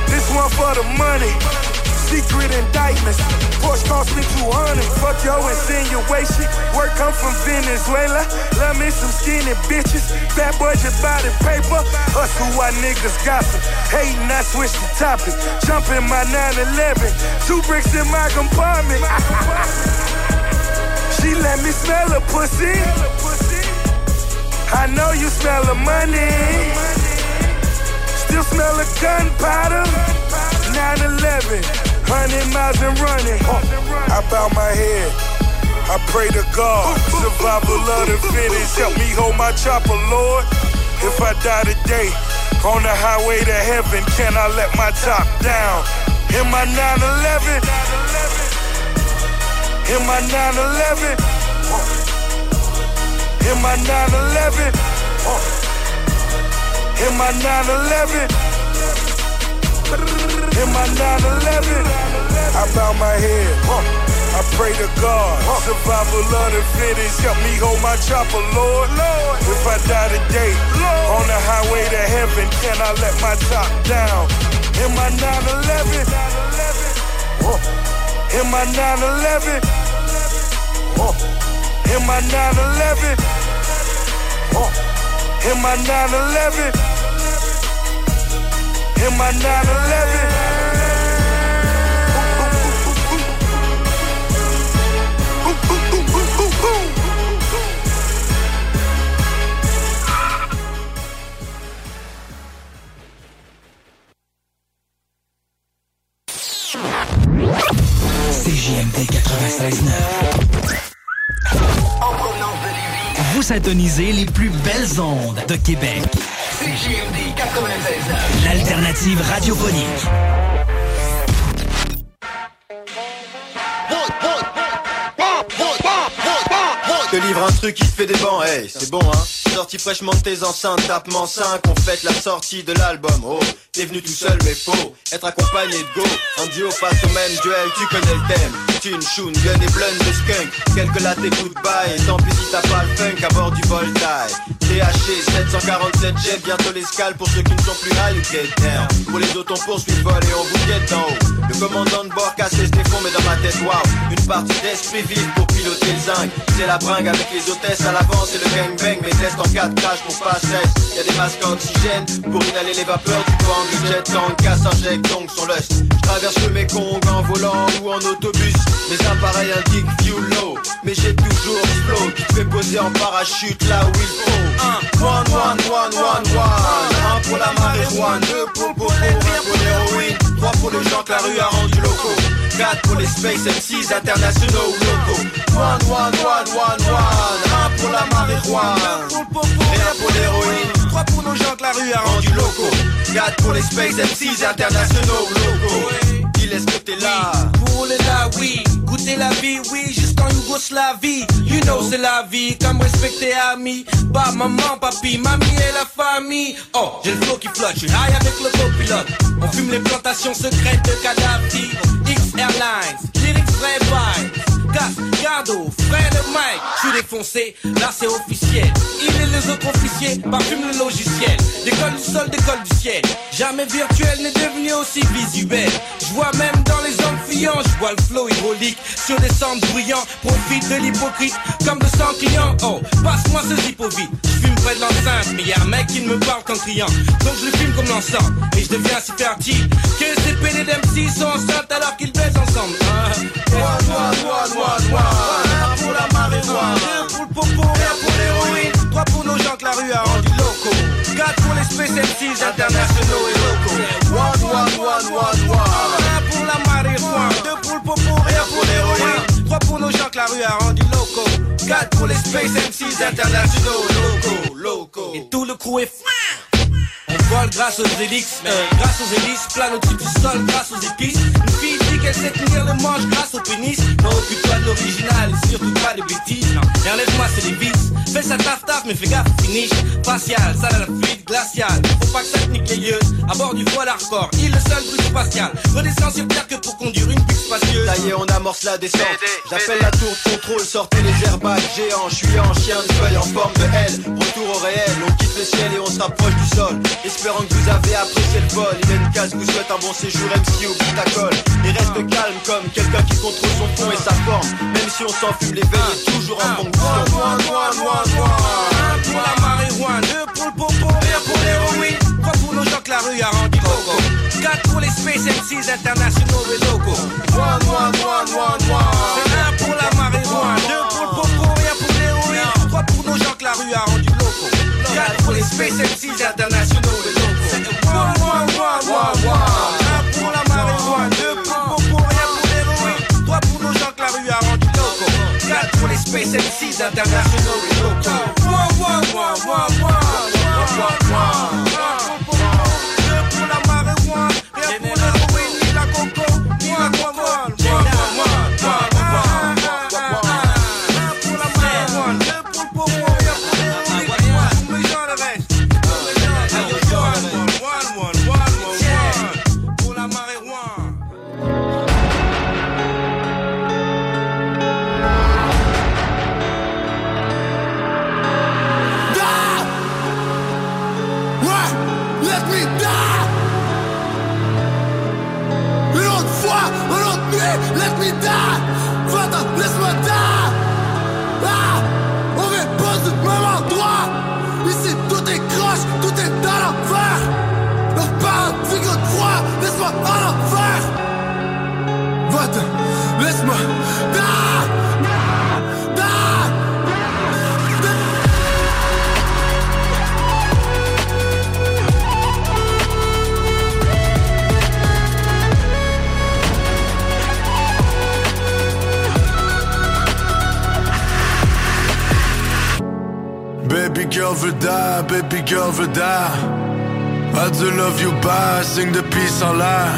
This one for the money. Secret indictments. Porsche cost me 200. Fuck your insinuation. Work come from Venezuela. Love me some skinny bitches. Bad budget body paper. Hustle why niggas gossip. Hating, I switch the topic. Jump in my 911. Two bricks in my compartment. she let me smell her pussy. I know you smell the money. Still smell the gunpowder. 911. 100 miles and running. I bow my head. I pray to God. Survival of the fittest. Help me hold my chopper, Lord. If I die today, on the highway to heaven, can I let my top down? In my 911. In my 911. In my 911. In my 911. In my 911. I bow my head. I pray to God. Survival of the fittest. Help me hold my chopper, Lord. If I die today, on the highway to heaven, can I let my top down? In my 911. In my 911. In my 911. In my 911. In my 911. CJMD 96.9. Vous syntonisez les plus belles ondes de Québec. CJMD 96.9. L'alternative radiophonique. te livre un truc qui te fait des bancs, hey, c'est bon hein? Sorti fraîchement de tes enceintes, tapement 5, on fête la sortie de l'album, oh T'es venu tout seul mais faux, être accompagné de go En duo face au même duel, tu connais le thème Thune, choun, gun et blunts de skunk. Quelques lattes et goodbye, tant pis si t'as pas le funk à bord du Voltaire. THC 747 jet, bientôt l'escale. Pour ceux qui ne sont plus high ou get down. Pour les autres on poursuit le vol et on vous guette haut Le commandant de bord casse les fonds mais dans ma tête wow. Une partie d'esprit vide pour piloter le zinc. C'est la bringue avec les hôtesses à l'avant c'est le gangbang. Mes tests en 4 crash pour pas cesse. Y'a des masques à oxygène pour inhaler les vapeurs du vent Le jet. Tank casse injecte donc son lust Je traverse le Mekong en volant ou en autobus Mes appareils indiquent fuel low Mais j'ai toujours flow qui fait poser en parachute là où il faut. Un, one, one, one, one, one. Un pour la marijuana, deux pour pour pour pour l'héroïne Trois pour les gens que la rue a rendu locaux. 4 pour les Space MCs internationaux ou locaux. One, one, one, one, one. Un pour la marijuana Et un pour l'héroïne Trois pour nos gens que la rue a rendu locaux. 4 pour les Space MCs internationaux ou locaux. Dis est-ce que t'es là Oui. Goûter la vie, oui, juste en Yougoslavie. You know, c'est la vie, comme respecter amis. Pas maman, papi, mamie et la famille. Oh, j'ai le flow qui flotte, je high avec le copilote. On fume les plantations secrètes de Kadhafi. X Airlines, lyrics vrai vibe. Gas, Gardo, frère de Mike, je suis défoncé, là c'est officiel. Il et les autres officiers parfument le logiciel. Décolle du sol, des l'école du ciel. Jamais virtuel n'est devenu aussi visuel. Je vois même dans les hommes fuyants, je vois le flow hydraulique sur des centres bruyants. Profite de l'hypocrite comme de 100 clients. Oh, passe-moi ce zippo. Je fume près de l'enceinte, mais y a un mec qui ne me parle qu'en criant. Donc je le fume comme l'encens et je deviens si fertile que ces PD d'MC sont enceintes alors qu'ils baisent ensemble. Noir, noir. Un pour la marijuana, deux pour le popo, un pour l'héroïne, trois pour nos gens que la rue a rendu locaux. Quatre pour les MCs internationaux et locaux. One, one, one, one, one. Un pour la marijuana, deux pour le popo, un pour l'héroïne, trois pour nos gens que la rue a rendu locaux. Quatre pour les Space MCs internationaux locaux, locaux. Et tout le crew est fin. On vole grâce aux hélices, euh, grâce aux hélices, plane au-dessus du sol grâce aux épices. Une fille dit qu'elle sait tenir le manche grâce au pénis. Non, occupe-toi de l'original et surtout pas de bêtises. Non, et enlève-moi c'est les vices. Fais ça taf taf, mais fais gaffe, finish. Facial, ça à la fluide, glacial. Faut pas que ça te nique les yeux. À bord du voile hardcore, il le seul truc spatial. Redescends sur terre que pour conduire une pique spacieuse. Ça y est, on amorce la descente. J'appelle la tour de contrôle, sortez les airbags géants. Je suis en chien de feuille en forme de L. Retour au réel, on quitte le ciel et on se rapproche du sol. Espérant que vous avez apprécié le vol. Une case vous souhaite un bon séjour MC au Bitacol. Et reste calme comme quelqu'un qui contrôle son fond et sa forme. Même si on s'en fume, l'éveil est toujours en bon noir. Un pour la marijuana, deux pour le popo, un pour l'héroïne, trois pour nos gens que la rue a rendu loco. Quatre pour les Space MCs internationaux et locaux. Noir, noir, noir, noir. C'est un pour la marijuana, deux pour le popo, un pour l'héroïne, trois pour nos gens que la rue a rendu pour les Space MCs internationaux et locaux. Noir, noir. Un pour la marijuana, deux pour le popo, un pour l'héroïne, trois pour nos gens que la rue a rendu. Quatre pour les Space MCs internationaux et locaux. Moi, moi, moi, moi, moi, moi, moi, moi. Baby girl veut. I do love you bad, signe de peace en l'air.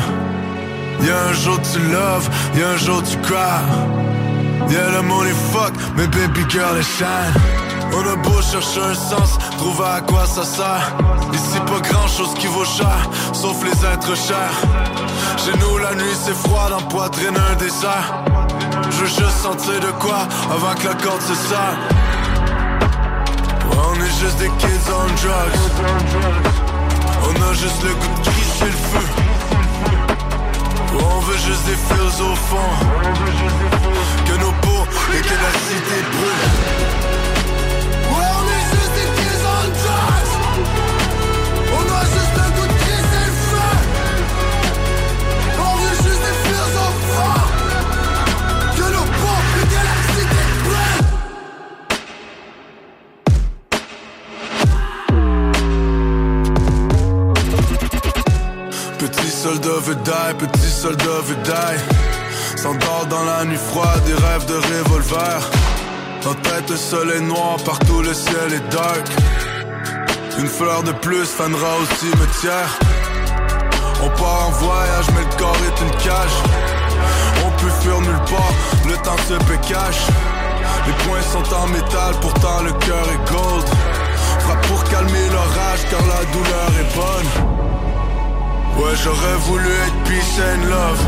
Y'a un jour tu love, y'a un jour tu cry. Y'a le money fuck, mais baby girl est shine. On a beau chercher un sens, trouver à quoi ça sert. Ici pas grand chose qui vaut cher, sauf les êtres chers. Chez nous la nuit c'est froid, dans poitrine un désert. Je veux juste sentir de quoi avant que la corde se serre. On est juste des kids on drugs. On a juste le goût de crisser le feu. On veut juste des fils au fond. Que nos peaux et que la cité brûle. On est juste des kids on drugs. Veut die, petit soldat veut die. S'endort dans la nuit froide, des rêves de revolver. En tête, le soleil noir, partout le ciel est dark. Une fleur de plus fanera au cimetière. On part en voyage, mais le corps est une cage. On peut fuir nulle part, le temps se cash. Les poings sont en métal, pourtant le cœur est gold. Frappe pour calmer l'orage, car la douleur est bonne. Ouais, j'aurais voulu être peace and love.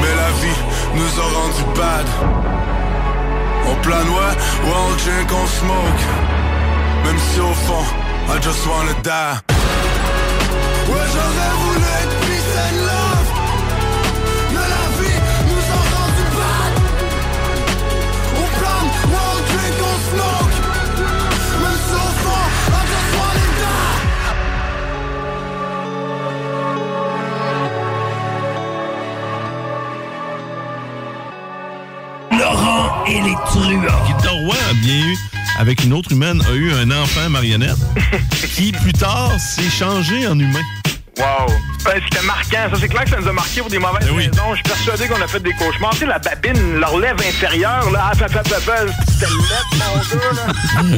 Mais la vie nous a rendu bad. On plane, ouais, ouais, on drink, on smoke. Même si au fond, I just wanna die. Ouais, j'aurais voulu et les truands. Guy Roy a bien eu, avec une autre humaine, a eu un enfant marionnette [LAUGHS] qui, plus tard, s'est changé en humain. Wow! Ben, C'était marquant. Ça, c'est clair que ça nous a marqué pour des mauvaises Ben raisons. Je suis persuadé qu'on a fait des cauchemars. Tu sais, la babine, leur lèvre inférieure, là, ah, fa, fa, c'était lettre, mon gars, là.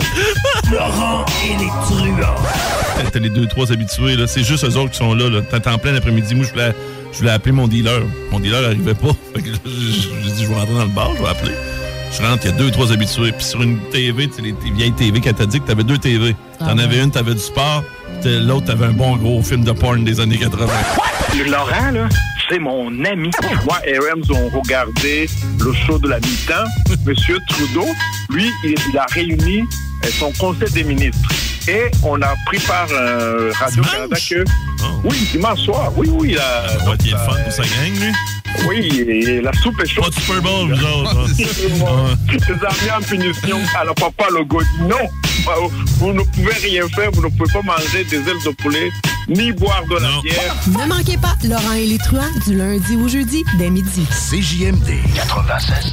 [LAUGHS] Laurent et les truands. T'as les deux, trois habitués, là. C'est juste eux autres qui sont là, là. T'es en plein après-midi. Moi, je voulais, je voulais appeler mon dealer. Mon dealer n'arrivait pas. [LAUGHS] Fait que là, j'ai dit, je vais rentrer dans le bar, je vais appeler. Je rentre, il y a deux, trois habitués. Puis sur une TV, tu sais, les vieilles TV qu'elle t'a dit que t'avais deux TV. T'en Ah ouais. avais une, t'avais du sport. puis L'autre, t'avais un bon gros film de porn des années 80. Laurent, là, c'est mon ami. Moi et Rams ont regardé le show de la mi-temps. Monsieur Trudeau, lui, il, il a réuni euh, son conseil des ministres. Et on a pris par euh, Radio-Canada que... Oui, dimanche soir. Oui, oui. Il a, Oh. Ouais, il est le fun pour sa gang, lui? Oui, et la soupe est chaude. Pas de Super Bowl, vous autres. hein. [LAUGHS] Les en punition. Alors papa Legault dit non, euh, vous ne pouvez rien faire, vous ne pouvez pas manger des ailes de poulet, ni boire de la bière. Ne manquez pas Laurent et les truands du lundi au jeudi dès midi. CJMD 96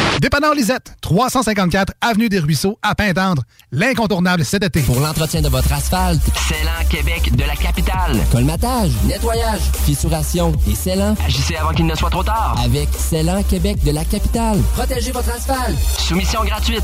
Dépanneur Lisette, 354 Avenue des Ruisseaux, à Pintendre. L'incontournable cet été. Pour l'entretien de votre asphalte, Célan Québec de la capitale. Colmatage, nettoyage, fissuration et Célan. Agissez avant qu'il ne soit trop tard. Avec Célan Québec de la capitale. Protégez votre asphalte. Soumission gratuite.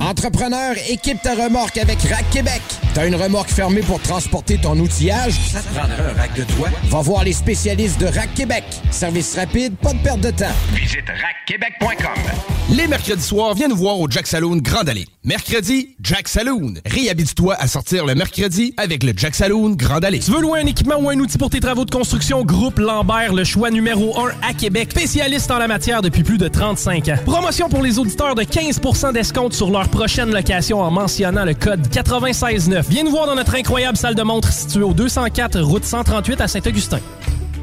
Entrepreneur, équipe ta remorque avec Rack Québec. T'as une remorque fermée pour transporter ton outillage? Ça te prendra un rack de toi? Va voir les spécialistes de Rack Québec. Service rapide, pas de perte de temps. Visite rackquebec.com. Les mercredis soirs, viens nous voir au Jack Saloon Grande Allée. Mercredi, Jack Saloon. Réhabite-toi à sortir le mercredi avec le Jack Saloon Grande Allée. Tu veux louer un équipement ou un outil pour tes travaux de construction? Groupe Lambert, le choix numéro 1 à Québec. Spécialiste en la matière depuis plus de 35 ans. Promotion pour les auditeurs de 15 d'escompte sur leur prochaine location en mentionnant le code 969. Viens nous voir dans notre incroyable salle de montre située au 204 route 138 à Saint-Augustin.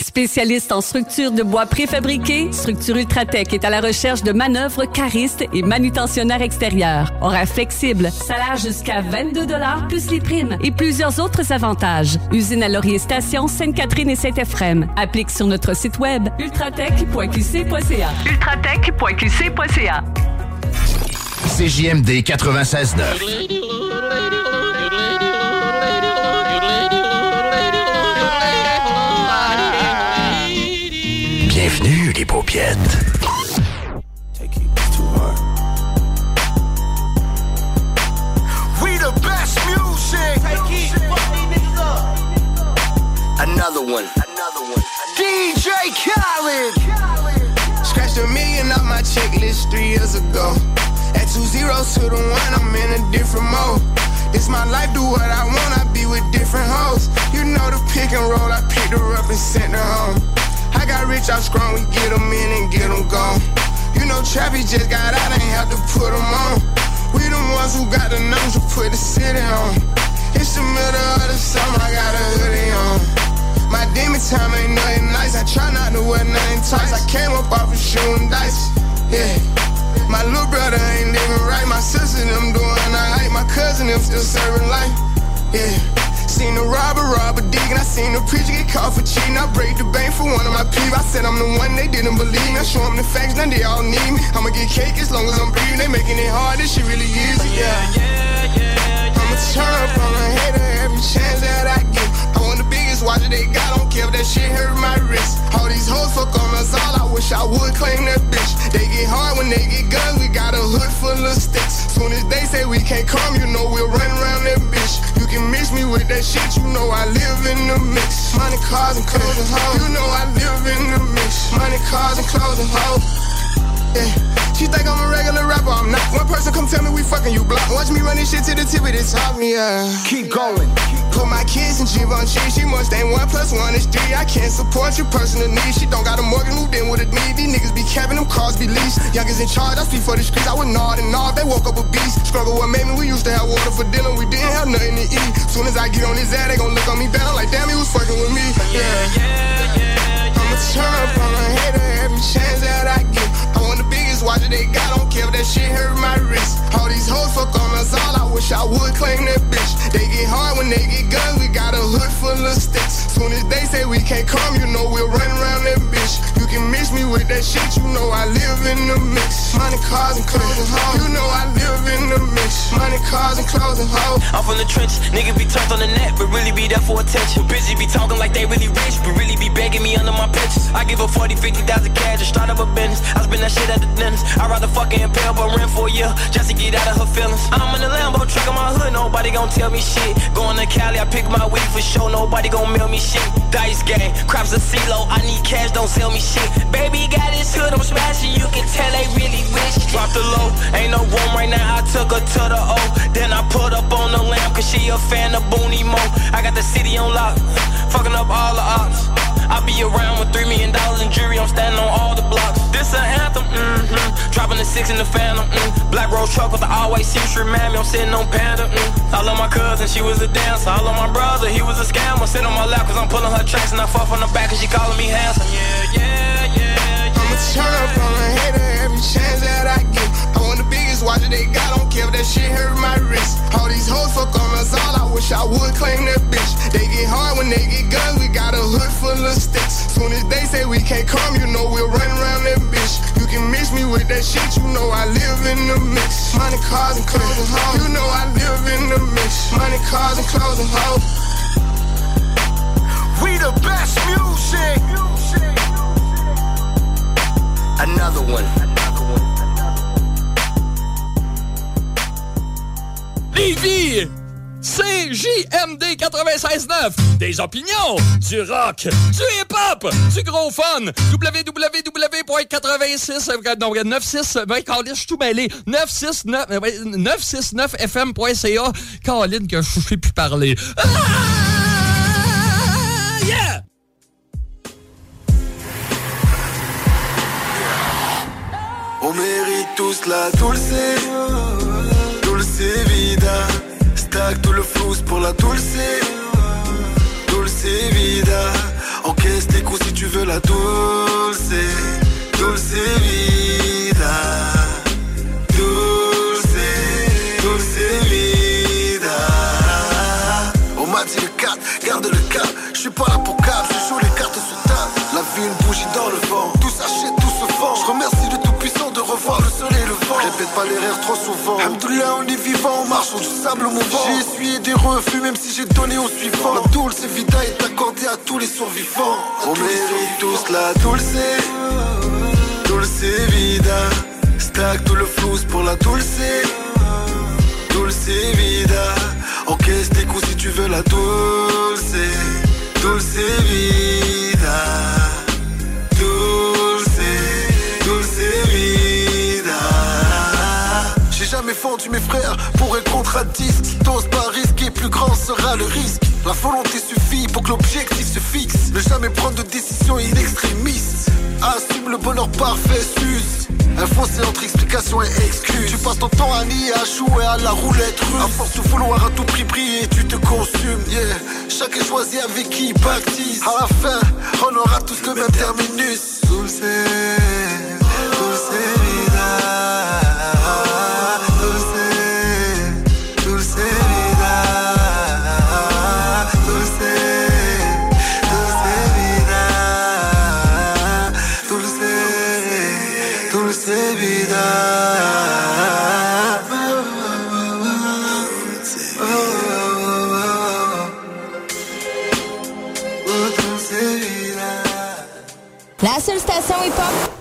Spécialiste en structure de bois préfabriqués, Structure Ultratech est à la recherche de manœuvres caristes et manutentionnaires extérieurs. Horaire flexible, salaire jusqu'à 22 plus les primes et plusieurs autres avantages. Usine à Laurier Station, Sainte-Catherine et Saint-Ephrem. Applique sur notre site web ultratech.qc.ca. ultratech.qc.ca. CJMD 96.9. Bienvenue les paupiètes. We the best music. Another one. Another one. DJ Khaled. Scratched a million off my checklist three years ago. At two zeros to the one, I'm in a different mode. It's my life, do what I want, I be with different hoes. You know the pick and roll, I picked her up and sent her home. I got rich out strong, we get them in and get them gone. You know Trappy just got out, ain't have to put them on. We the ones who got the numbers to put the city on. It's the middle of the summer, I got a hoodie on. My demon time ain't nothing nice. I try not to wear nothing tight. I came up off of shooting dice. Yeah. My little brother ain't even right. My sister them doing alright. My cousin them still serving life. Yeah. Seen the robber rob a dig and I seen the preacher get caught for cheating. I break the bank for one of my people. I said I'm the one they didn't believe me. I show them the facts, now they all need me. I'ma get cake as long as I'm breathing. They making it hard, this shit really easy. Yeah, yeah, yeah. I'ma turn up on a hater every chance that I get. Watch they got, don't care if that shit hurt my wrist. All these hoes fuck on us all, I wish I would claim that bitch. They get hard when they get guns, we got a hood full of sticks. Soon as they say we can't come, you know we'll run around that bitch. You can mix me with that shit, you know I live in the mix. Money, cars, and clothes and hoes. You know I live in the mix. Money, cars, and clothes and hoes. Yeah. She think I'm a regular rapper, I'm not. One person come tell me we fucking you block. Watch me run this shit to the tip of the top, yeah. Keep going. Put my kids in Givenchy, she must ain't one plus one is three. I can't support your personal needs. She don't got a mortgage, moved in with a need. These niggas be capping, them cars be leased. Youngest in charge, I speak for the streets. I would nod and nod, they woke up a beast. Struggle what made me, we used to have water for dinner, we didn't have nothing to eat. Soon as I get on his ass, they gon' look on me bad. I'm like, damn, he was fucking with me. Yeah, yeah, yeah. yeah I'ma turn up on a hater every chance that I get. I want biggest watch they got, don't care if that shit hurt my wrist. All these hoes fuck on us all, I wish I would claim that bitch. They get hard when they get guns, we got a hood full of sticks. Soon as they say we can't come, you know we'll run around that bitch. You can mix me with that shit, you know I live in the mix. Money, cars, and clothes and hoes. You know I live in the mix. Money, cars, and clothes and hoes. I'm from the trench, nigga be turned on the net, but really be there for attention. Busy be talking like they really rich, but really be begging me under my pictures. I give her 40, 50,000 cash and start up a business. I spend that shit at the I'd rather fucking impale but rent for year just to get out of her feelings. I'm in the Lambo truck in my hood, nobody gon' tell me shit. Going to Cali, I pick my weed for sure, nobody gon' mail me shit. Dice game, crops a CeeLo, I need cash, don't sell me shit. Baby got his hood, I'm smashing, you can tell they really wish. Drop the low, ain't no room right now, I took her to the O. Then I put up on the lamp, cause she a fan of Booney Mo. I got the city on lock, fucking up all the ops. I be around with three million dollars in jewelry, I'm standing on all the blocks. This an anthem, mm-hmm. Dropping the six in the phantom, mm. Black rose truck with the always see remind me I'm sitting on panda, mm. I love my cousin, she was a dancer. I love my brother, he was a scammer. Sit on my lap cause I'm pulling her tracks and I fuck from the back cause she calling me handsome. Yeah, yeah, yeah. I'ma turn up on a hater every chance that I get. I want the they got, don't care if that shit hurt my wrist. All these hoes fuck on us all, I wish I would claim that bitch. They get hard when they get guns, we got a hood full of sticks. Soon as they say we can't come, you know we'll run around that bitch. You can mix me with that shit, you know I live in the mix. Money, cars, and clothes and hoes. You know I live in the mix. Money, cars, and clothes and hoes. We the best MD96.9. Des opinions, du rock, du hip-hop, du gros fun. www.86... Ben, euh, je suis tout mêlé. 969fm.ca. Euh, Caroline que je ne sais plus parler. Ah! On mérite tous la Stack tout le flou pour la dulce, dulce vida. Encaisse tes coups si tu veux la dulce, dulce vida. Dulce, dulce vida. On m'a dit le 4, garde le cap. Je suis pas là pour cap, je joue les cartes sur table. La vie, une bougie dans le vent. Répète pas l'erreur trop souvent. Alhamdoulilah, on est vivant, on marche sur du sable mouvant. J'ai essuyé des refus, même si j'ai donné au suivant. La dulce vida est accordée à tous les survivants. On mérite tous la dulce, dulce vida. Stack tout le flou pour la dulce, dulce vida. Encaisse tes coups si tu veux la dulce, dulce vida. J'ai jamais fendu mes frères pour un contrat disque. T'oses pas risquer, plus grand sera le risque. La volonté suffit pour que l'objectif se fixe. Ne jamais prendre de décision in extremis. Assume le bonheur parfait, sus. Un fossé entre explication et excuse. Tu passes ton temps à nier, à jouer à la roulette russe. À force de vouloir à tout prix briller, tu te consumes. Yeah. Chacun choisit avec qui il baptise. À la fin, on aura tous le même terminus. Dulce, dulce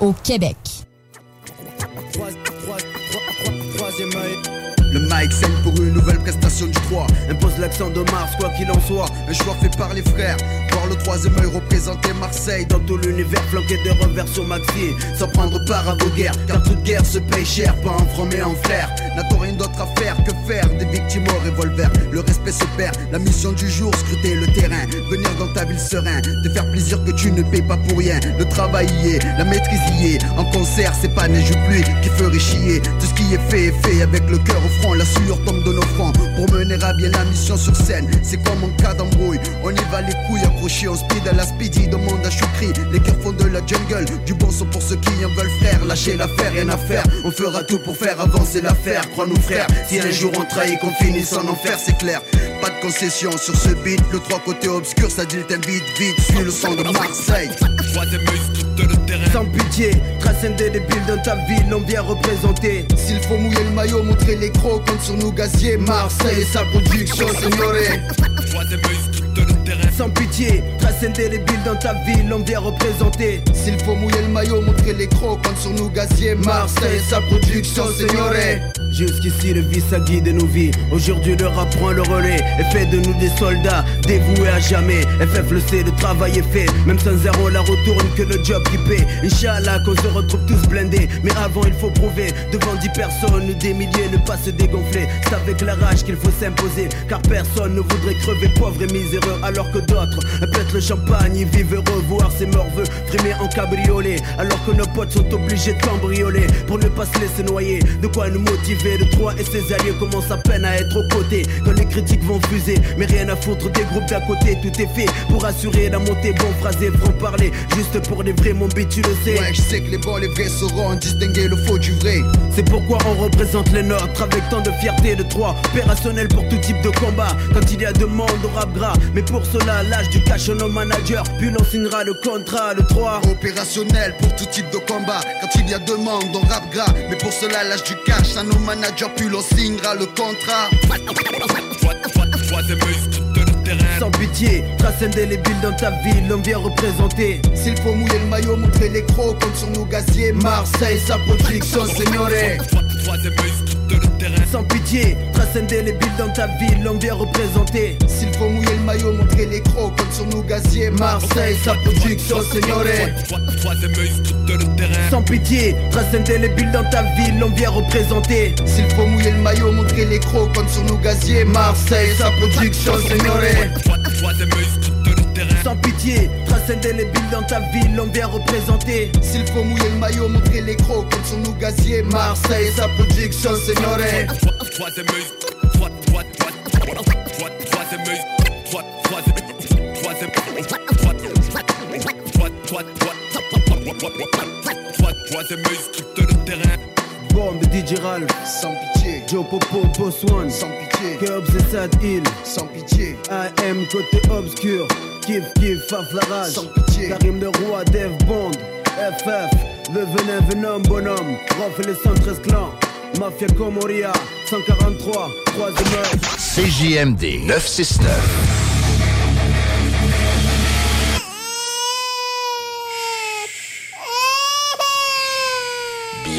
au Québec. Le scène pour une nouvelle du 3 Impose l'accent de Mars, quoi qu'il en soit. Un choix fait par les frères Voir le troisième œil représenter Marseille. Dans tout l'univers flanqué de revers sur Maxi Sans prendre part à vos guerres Car toute guerre se paye cher, pas en franc mais en flair N'a-t-on rien d'autre à faire que faire Des victimes au revolver? Le respect se perd La mission du jour, scruter le terrain. Venir dans ta ville serein Te faire plaisir que tu ne payes pas pour rien. Le travail y est, la maîtrise y est. En concert c'est pas neige ou pluie qui ferait chier. Tout ce qui est fait est fait avec le cœur au front La sueur tombe de nos fronts mener à bien la mission sur scène. C'est quoi mon cas d'embrouille. On y va les couilles accrochées On speed à la speedy. Demande à Choukri Les cœurs font de la jungle. Du bon son pour ceux qui en veulent frère. Lâchez l'affaire, rien à faire. On fera tout pour faire avancer l'affaire. Crois-nous frère. Si un jour on trahit qu'on finisse en enfer c'est clair. Pas de concession sur ce beat. Le trois côtés obscur ça dit t'invite vite. Suis le son de Marseille sans pitié, transcender des billes dans ta ville, on vient représenter. S'il faut mouiller le maillot, montrer les crocs, compte sur nous gaziers. Marseille et sa production, signoré. Sans pitié, transcender les billes dans ta ville, on vient représenter. S'il faut mouiller le maillot, montrer les crocs, compte sur nous gaziers. Marseille sa production, signoré. Jusqu'ici le vice a guidé nos vies. Aujourd'hui le rap prend le relais Et fait de nous des soldats dévoués à jamais. FF le sait, le travail est fait. Même sans zéro la retourne que le job qui paie. Inch'Allah qu'on se retrouve tous blindés. Mais avant il faut prouver. Devant dix personnes, des milliers ne pas se dégonfler. C'est avec la rage qu'il faut s'imposer. Car personne ne voudrait crever pauvre et miséreux. Alors que d'autres pètent le champagne Ils vivent heureux, voir ses morveux Frimer en cabriolet. Alors que nos potes sont obligés de cambrioler Pour ne pas se laisser noyer. De quoi nous motiver de et ses alliés commencent à peine à être aux côtés. Quand les critiques vont fuser Mais rien à foutre des groupes d'à côté Tout est fait pour assurer la montée. Bon phrasé, franc parler Juste pour les vrais mon beat tu le sais. Ouais je sais que les bons les vrais sauront distinguer le faux du vrai. C'est pourquoi on représente les nôtres Avec tant de fierté de Troyes Opérationnel pour tout type de combat. Quand il y a demande au rap gras. Mais pour cela l'âge du cash nos managers Puis l'on signera le contrat le 3 Opérationnel pour tout type de combat. Quand il y a demande on rap gras. Mais pour cela l'âge du cash à nos managers Puis l'on signera le contrat sans pitié, transcender les villes dans ta ville, on vient représenter. S'il faut mouiller le maillot, montrer les crocs, compte sur nos gaziers. Marseille, sa production, signoré. Sans pitié, trace indélébile dans ta ville, l'on vient représenter. S'il faut mouiller le maillot, montrer les crocs comme sur nos gaziers. Marseille, sa production, signore. Sans pitié, trace indélébile dans ta ville, l'on vient représenter. S'il faut mouiller le maillot, montrer les crocs comme sur nos gaziers. Marseille, sa production, signore. Sans pitié, trace indélébile dans ta ville, l'on vient représenter. S'il faut mouiller le maillot, montrer les crocs comme sur nos gaziers. Marseille, sa production, signore. Bombe DJ Ralph, sans pitié. Joe Popo, Boss One, sans pitié. Kerbs et Sad Hill, sans pitié. AM côté obscur, Kif Kif, Faf la rage, sans pitié. Karim de Roi, Dev Bond, FF, le venin, venom, bonhomme, Rof et les 113 clans. Mafia Comoria, 143, troisième heure. CJMD 969.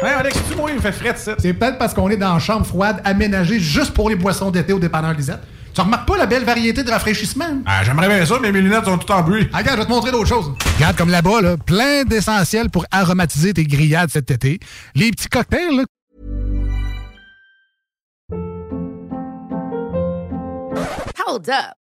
Hey Alex, tu moi, il me fait frais ça. C'est peut-être parce qu'on est dans une chambre froide aménagée juste pour les boissons d'été au dépanneur Lisette. Tu remarques pas la belle variété de rafraîchissement? Ah, j'aimerais bien ça, mais mes lunettes sont toutes en bruit. Ah, regarde, je vais te montrer d'autres choses. Regarde, comme là-bas, là, plein d'essentiels pour aromatiser tes grillades cet été. Les petits cocktails, là. Hold up.